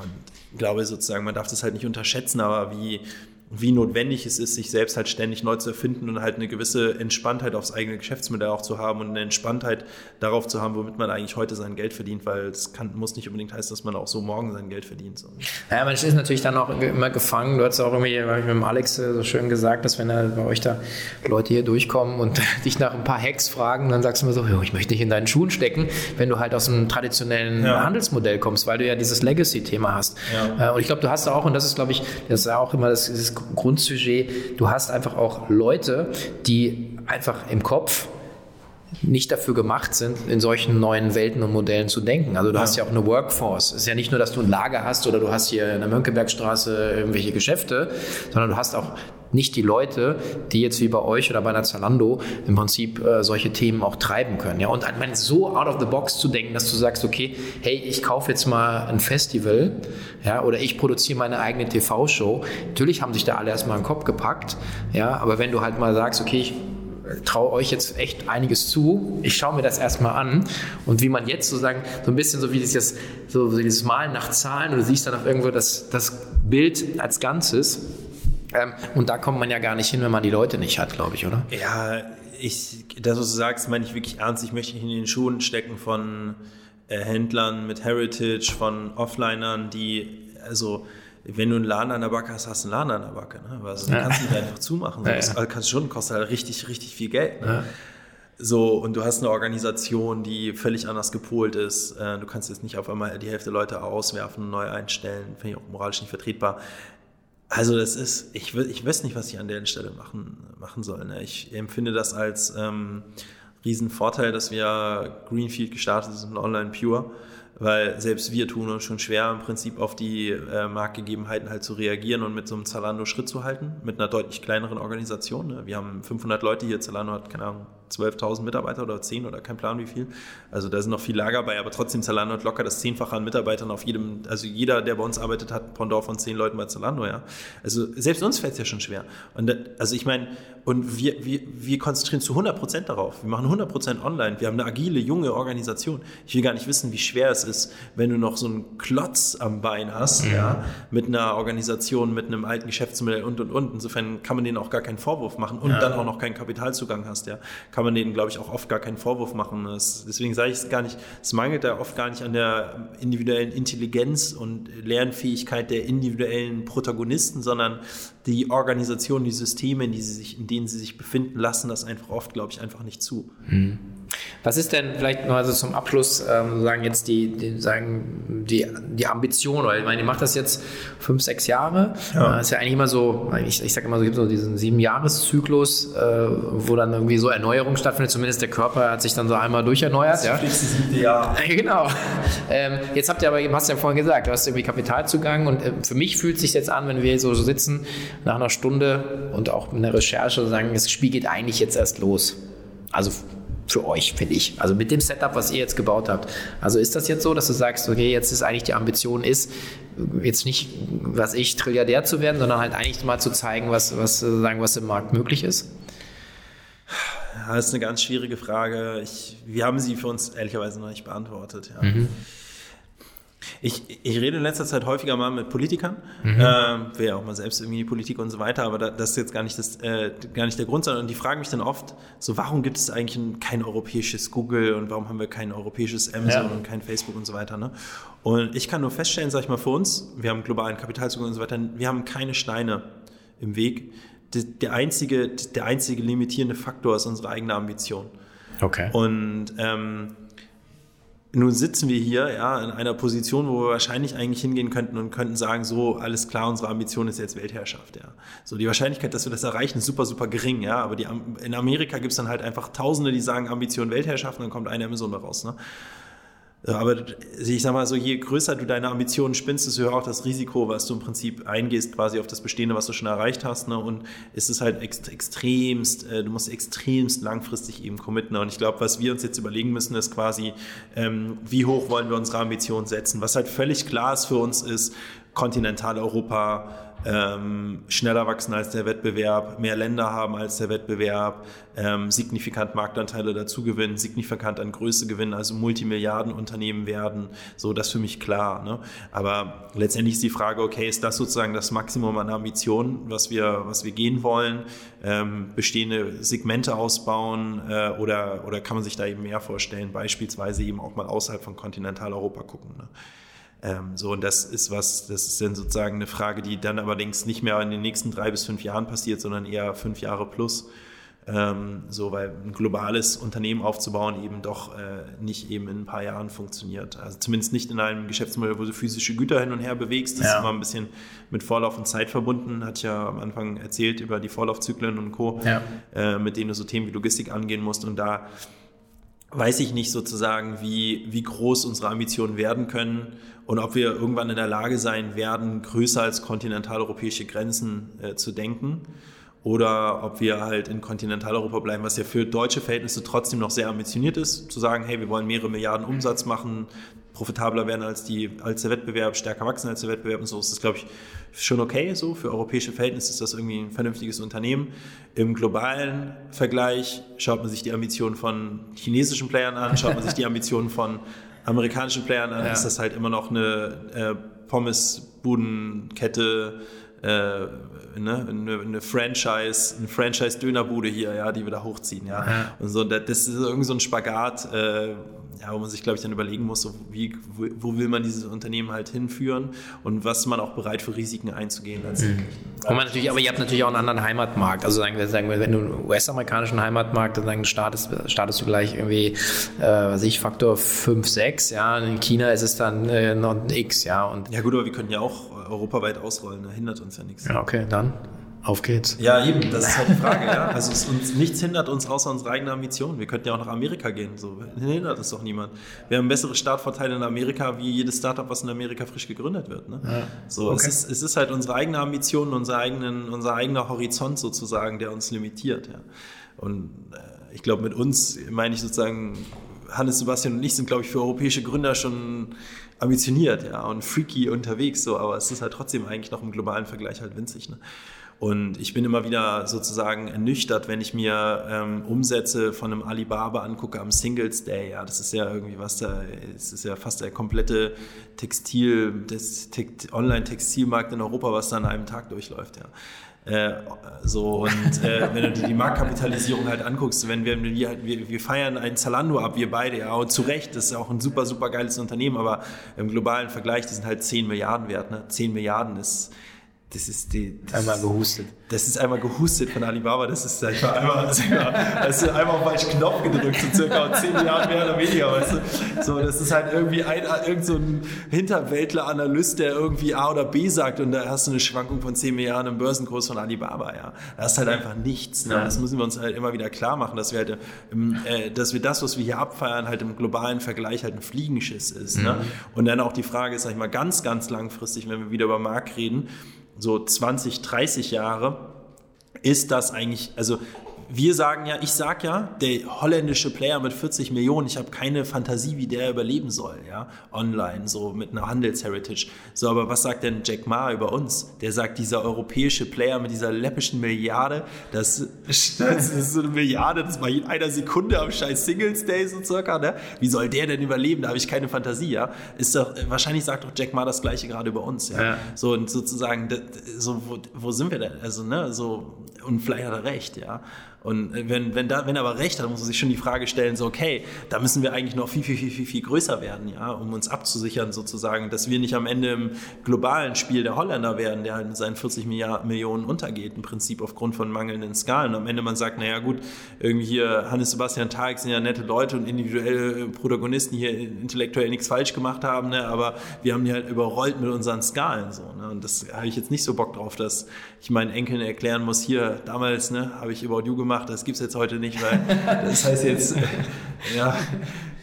Und ich glaube sozusagen, man darf das halt nicht unterschätzen, aber wie, wie notwendig es ist, sich selbst halt ständig neu zu erfinden und halt eine gewisse Entspanntheit aufs eigene Geschäftsmodell auch zu haben und eine Entspanntheit darauf zu haben, womit man eigentlich heute sein Geld verdient, weil es kann, muss nicht unbedingt heißen, dass man auch so morgen sein Geld verdient. Ja, man ist natürlich dann auch immer gefangen. Du hast auch irgendwie mit dem Alex äh, so schön gesagt, dass wenn da bei euch da Leute hier durchkommen und dich nach ein paar Hacks fragen, dann sagst du immer so, ich möchte nicht in deinen Schuhen stecken, wenn du halt aus einem traditionellen ja. Handelsmodell kommst, weil du ja dieses Legacy-Thema hast. Ja. Äh, und ich glaube, du hast auch, und das ist, glaube ich, das ist auch immer das, das Grundsujet, du hast einfach auch Leute, die einfach im Kopf nicht dafür gemacht sind, in solchen neuen Welten und Modellen zu denken. Also du ja. hast ja auch eine Workforce. Es ist ja nicht nur, dass du ein Lager hast oder du hast hier in der Mönckebergstraße irgendwelche Geschäfte, sondern du hast auch nicht die Leute, die jetzt wie bei euch oder bei einer Zalando im Prinzip äh, solche Themen auch treiben können. Ja? Und meine, so out of the box zu denken, dass du sagst, okay, hey, ich kaufe jetzt mal ein Festival ja, oder ich produziere meine eigene TV-Show. Natürlich haben sich da alle erstmal einen Kopf gepackt, ja, aber wenn du halt mal sagst, okay, ich traue euch jetzt echt einiges zu. Ich schaue mir das erstmal an. Und wie man jetzt sozusagen, so ein bisschen so wie dieses, so, dieses Malen nach Zahlen, du siehst dann auch irgendwo das, das Bild als Ganzes. Ähm, und da kommt man ja gar nicht hin, wenn man die Leute nicht hat, glaube ich, oder? Ja, ich, das, was du sagst, meine ich wirklich ernst. Ich möchte nicht in den Schuhen stecken von äh, Händlern mit Heritage, von Offlinern, die, also, wenn du einen Laden an der Backe hast, hast du einen Laden an der Backe. Ne? Also, ja. kannst du nicht einfach zumachen. So. Ja, das kannst schon, kostet halt richtig, richtig viel Geld. Ne? Ja. So, und du hast eine Organisation, die völlig anders gepolt ist. Äh, du kannst jetzt nicht auf einmal die Hälfte Leute auswerfen und neu einstellen. Finde ich auch moralisch nicht vertretbar. Also das ist, ich, ich weiß nicht, was ich an der Stelle machen, machen soll. Ne? Ich empfinde das als ähm, Riesenvorteil, dass wir Greenfield gestartet sind, online pure, weil selbst wir tun uns schon schwer, im Prinzip auf die äh, Marktgegebenheiten halt zu reagieren und mit so einem Zalando Schritt zu halten, mit einer deutlich kleineren Organisation. Ne? Wir haben 500 Leute hier, Zalando hat, keine Ahnung, 12.000 Mitarbeiter oder 10 oder kein Plan wie viel. Also da sind noch viel Lager bei, aber trotzdem Zalando hat locker das Zehnfache an Mitarbeitern auf jedem, also jeder, der bei uns arbeitet, hat Pendant von 10 Leuten bei Zalando, ja. Also selbst uns fällt es ja schon schwer. Und da, also ich meine, und wir, wir, wir konzentrieren zu 100 Prozent darauf. Wir machen 100 Prozent online. Wir haben eine agile, junge Organisation. Ich will gar nicht wissen, wie schwer es ist, wenn du noch so einen Klotz am Bein hast, ja, ja mit einer Organisation, mit einem alten Geschäftsmodell und, und, und. Insofern kann man denen auch gar keinen Vorwurf machen und ja. dann auch noch keinen Kapitalzugang hast, ja, kann man denen, glaube ich, auch oft gar keinen Vorwurf machen. Das, deswegen sage ich es gar nicht, es mangelt da oft gar nicht an der individuellen Intelligenz und Lernfähigkeit der individuellen Protagonisten, sondern die Organisation, die Systeme, in, die sie sich, in denen sie sich befinden, lassen das einfach oft, glaube ich, einfach nicht zu. Hm. Was ist denn vielleicht nur also zum Abschluss ähm, sagen jetzt die, die, sagen die, die Ambition, weil ich meine, ihr macht das jetzt fünf, sechs Jahre. Ja. Äh, ist ja eigentlich immer so, ich, ich sage immer so, es gibt so diesen Sieben-Jahres-Zyklus, äh, wo dann irgendwie so Erneuerung stattfindet, zumindest der Körper hat sich dann so einmal durcherneuert. Das ja. das siebte Jahr. genau. Ähm, jetzt habt ihr aber, du hast ja vorhin gesagt, du hast irgendwie Kapitalzugang und äh, für mich fühlt es sich jetzt an, wenn wir so, so sitzen, nach einer Stunde und auch in der Recherche sagen, das Spiel geht eigentlich jetzt erst los. Also für euch, finde ich. Also mit dem Setup, was ihr jetzt gebaut habt. Also ist das jetzt so, dass du sagst, okay, jetzt ist eigentlich die Ambition ist, jetzt nicht, was ich, Trilliardär zu werden, sondern halt eigentlich mal zu zeigen, was, was, sagen, was im Markt möglich ist? Das ist eine ganz schwierige Frage. Ich, wir haben sie für uns ehrlicherweise noch nicht beantwortet. Ja. Mhm. Ich, ich rede in letzter Zeit häufiger mal mit Politikern, mhm. äh, will ja auch mal selbst irgendwie die Politik und so weiter, aber da, das ist jetzt gar nicht, das, äh, gar nicht der Grund, sondern die fragen mich dann oft, so warum gibt es eigentlich ein, kein europäisches Google und warum haben wir kein europäisches Amazon ja. und kein Facebook und so weiter. Ne? Und ich kann nur feststellen, sag ich mal, für uns, wir haben globalen Kapitalzugang und so weiter, wir haben keine Steine im Weg. Der, der einzige, der einzige limitierende Faktor ist unsere eigene Ambition. Okay. Und ähm, nun sitzen wir hier ja, in einer Position, wo wir wahrscheinlich eigentlich hingehen könnten und könnten sagen, so, alles klar, unsere Ambition ist jetzt Weltherrschaft. Ja. So, die Wahrscheinlichkeit, dass wir das erreichen, ist super, super gering. Ja. Aber die, in Amerika gibt es dann halt einfach Tausende, die sagen Ambition Weltherrschaft und dann kommt eine Amazon daraus. Ne? Aber ich sag mal so, je größer du deine Ambitionen spinnst, desto höher auch das Risiko, was du im Prinzip eingehst, quasi auf das Bestehende, was du schon erreicht hast. Ne? Und es ist halt ext extremst, äh, du musst extremst langfristig eben committen. Und ich glaube, was wir uns jetzt überlegen müssen, ist quasi, ähm, wie hoch wollen wir unsere Ambitionen setzen? Was halt völlig klar ist für uns ist, Kontinentaleuropa, ähm, schneller wachsen als der Wettbewerb, mehr Länder haben als der Wettbewerb, ähm, signifikant Marktanteile dazu gewinnen, signifikant an Größe gewinnen, also Multimilliardenunternehmen werden. So, das ist für mich klar. Ne? Aber letztendlich ist die Frage, okay, ist das sozusagen das Maximum an Ambitionen, was wir, was wir gehen wollen? Ähm, bestehende Segmente ausbauen äh, oder, oder kann man sich da eben mehr vorstellen? Beispielsweise eben auch mal außerhalb von Kontinentaleuropa gucken. Ne? Ähm, so, und das ist was, das ist dann sozusagen eine Frage, die dann allerdings nicht mehr in den nächsten drei bis fünf Jahren passiert, sondern eher fünf Jahre plus. Ähm, so, weil ein globales Unternehmen aufzubauen eben doch äh, nicht eben in ein paar Jahren funktioniert. Also zumindest nicht in einem Geschäftsmodell, wo du physische Güter hin und her bewegst. Das ja. ist immer ein bisschen mit Vorlauf und Zeit verbunden. Hat ja am Anfang erzählt über die Vorlaufzyklen und Co., ja. äh, mit denen du so Themen wie Logistik angehen musst. Und da weiß ich nicht sozusagen, wie, wie groß unsere Ambitionen werden können und ob wir irgendwann in der Lage sein werden, größer als kontinentaleuropäische Grenzen äh, zu denken oder ob wir halt in Kontinentaleuropa bleiben, was ja für deutsche Verhältnisse trotzdem noch sehr ambitioniert ist, zu sagen, hey, wir wollen mehrere Milliarden Umsatz machen, profitabler werden als, die, als der Wettbewerb, stärker wachsen als der Wettbewerb und so ist das, glaube ich, schon okay. So für europäische Verhältnisse ist das irgendwie ein vernünftiges Unternehmen. Im globalen Vergleich schaut man sich die Ambitionen von chinesischen Playern an, schaut man sich die Ambitionen von amerikanischen Playern an, ja. ist das halt immer noch eine äh, Pommesbudenkette, äh, ne, eine, eine Franchise, eine Franchise-Dönerbude hier, ja, die wir da hochziehen, ja. ja. Und so, das ist irgendwie so ein Spagat, äh, ja, wo man sich, glaube ich, dann überlegen muss, so wie, wo, wo, will man dieses Unternehmen halt hinführen und was ist man auch bereit für Risiken einzugehen. Mhm. Und man natürlich, aber ihr habt natürlich auch einen anderen Heimatmarkt. Also sagen wir, sagen wir wenn du einen US-amerikanischen Heimatmarkt dann sagen, startest, startest du gleich irgendwie, äh, was ich, Faktor 5, 6, ja. in China ist es dann äh, noch ein X, ja. Und ja gut, aber wir können ja auch europaweit ausrollen, da hindert uns ja nichts. Ja, okay, dann. Auf geht's. Ja, eben, das ist halt die Frage. ja. Also es, uns, nichts hindert uns außer unsere eigene Ambition. Wir könnten ja auch nach Amerika gehen. So hindert es doch niemand. Wir haben bessere Startvorteile in Amerika wie jedes Startup, was in Amerika frisch gegründet wird. Ne? Ja. So, okay. es, ist, es ist halt unsere eigene Ambition, unser, eigenen, unser eigener Horizont sozusagen, der uns limitiert. Ja. Und äh, ich glaube, mit uns meine ich sozusagen, Hannes, Sebastian und ich sind, glaube ich, für europäische Gründer schon ambitioniert ja, und freaky unterwegs, so, aber es ist halt trotzdem eigentlich noch im globalen Vergleich halt winzig. Ne? Und ich bin immer wieder sozusagen ernüchtert, wenn ich mir ähm, Umsätze von einem Alibaba angucke am Singles Day. Ja, das ist ja irgendwie was da, es ist ja fast der komplette Textil, das Online-Textilmarkt in Europa, was da an einem Tag durchläuft. Ja. Äh, so und äh, wenn du dir die Marktkapitalisierung halt anguckst, wenn wir, wir, wir feiern ein Zalando ab, wir beide, ja, und zu Recht, das ist auch ein super, super geiles Unternehmen, aber im globalen Vergleich, die sind halt 10 Milliarden wert, ne? 10 Milliarden ist das ist die. Das einmal gehustet. Das ist einmal gehustet von Alibaba. Das ist einfach einmal, das ist einmal auf falschen Knopf gedrückt, so circa 10 Jahre mehr oder weniger, weißt du? So, das ist halt irgendwie ein, irgend so ein Hinterwäldler-Analyst, der irgendwie A oder B sagt und da hast du eine Schwankung von 10 Milliarden im Börsenkurs von Alibaba, ja. Das ist halt einfach nichts. Ne? Das müssen wir uns halt immer wieder klar machen, dass wir halt, äh, dass wir das, was wir hier abfeiern, halt im globalen Vergleich halt ein Fliegenschiss ist. Ne? Mhm. Ne? Und dann auch die Frage ist, sag ich mal, ganz, ganz langfristig, wenn wir wieder über Markt reden, so 20, 30 Jahre, ist das eigentlich, also wir sagen ja, ich sag ja, der holländische Player mit 40 Millionen, ich habe keine Fantasie, wie der überleben soll, ja, online, so mit einer Handelsheritage. So, aber was sagt denn Jack Ma über uns? Der sagt, dieser europäische Player mit dieser läppischen Milliarde, das, das ist so eine Milliarde, das war in einer Sekunde am scheiß Singles Day so circa, ne? Wie soll der denn überleben? Da habe ich keine Fantasie, ja. Ist doch, wahrscheinlich sagt doch Jack Ma das Gleiche gerade über uns, ja. ja. So, und sozusagen, so, wo, wo sind wir denn? Also, ne, so, und vielleicht hat er recht, ja. Und wenn, wenn, da, wenn er aber recht hat, muss man sich schon die Frage stellen, so, okay, da müssen wir eigentlich noch viel, viel, viel, viel, viel größer werden, ja, um uns abzusichern sozusagen, dass wir nicht am Ende im globalen Spiel der Holländer werden, der halt mit seinen 40 Milliarden, Millionen untergeht, im Prinzip aufgrund von mangelnden Skalen. Und am Ende man sagt, naja gut, irgendwie hier Hannes Sebastian Tarek sind ja nette Leute und individuelle Protagonisten, die hier intellektuell nichts falsch gemacht haben, ne, aber wir haben die halt überrollt mit unseren Skalen, so, ne, und das habe ich jetzt nicht so Bock drauf, dass ich meinen Enkeln erklären muss, hier, damals, ne, habe ich About You gemacht, gemacht. Das gibt es jetzt heute nicht, weil das heißt jetzt, ja,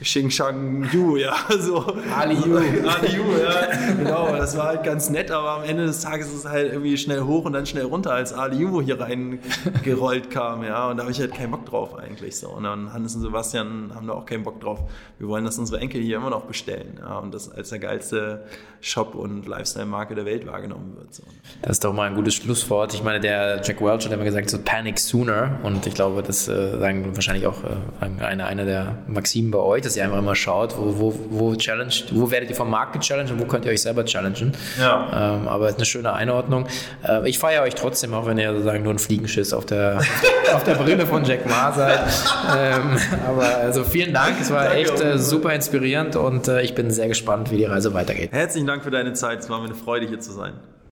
Xing Shang Yu, ja, so. Ali Yu. Ali Yu, ja, genau. Das war halt ganz nett, aber am Ende des Tages ist es halt irgendwie schnell hoch und dann schnell runter, als Ali Yu hier reingerollt kam, ja. Und da habe ich halt keinen Bock drauf eigentlich so. Und dann Hannes und Sebastian haben da auch keinen Bock drauf. Wir wollen, dass unsere Enkel hier immer noch bestellen, ja. Und das als der geilste Shop und Lifestyle-Marke der Welt wahrgenommen wird. So. Das ist doch mal ein gutes Schlusswort. Ich meine, der Jack Welch hat immer gesagt, so panic sooner. Und ich glaube, das äh, sagen wahrscheinlich auch äh, eine, eine der Maximen bei euch dass ihr einfach immer schaut, wo, wo, wo, challenge, wo werdet ihr vom Markt gechallenged und wo könnt ihr euch selber challengen. Ja. Ähm, aber es ist eine schöne Einordnung. Äh, ich feiere euch trotzdem, auch wenn ihr sozusagen nur ein Fliegenschiss auf der, auf der Brille von Jack Ma seid. Ähm, aber also vielen Dank, es war Danke echt äh, super inspirierend und äh, ich bin sehr gespannt, wie die Reise weitergeht. Herzlichen Dank für deine Zeit, es war mir eine Freude hier zu sein.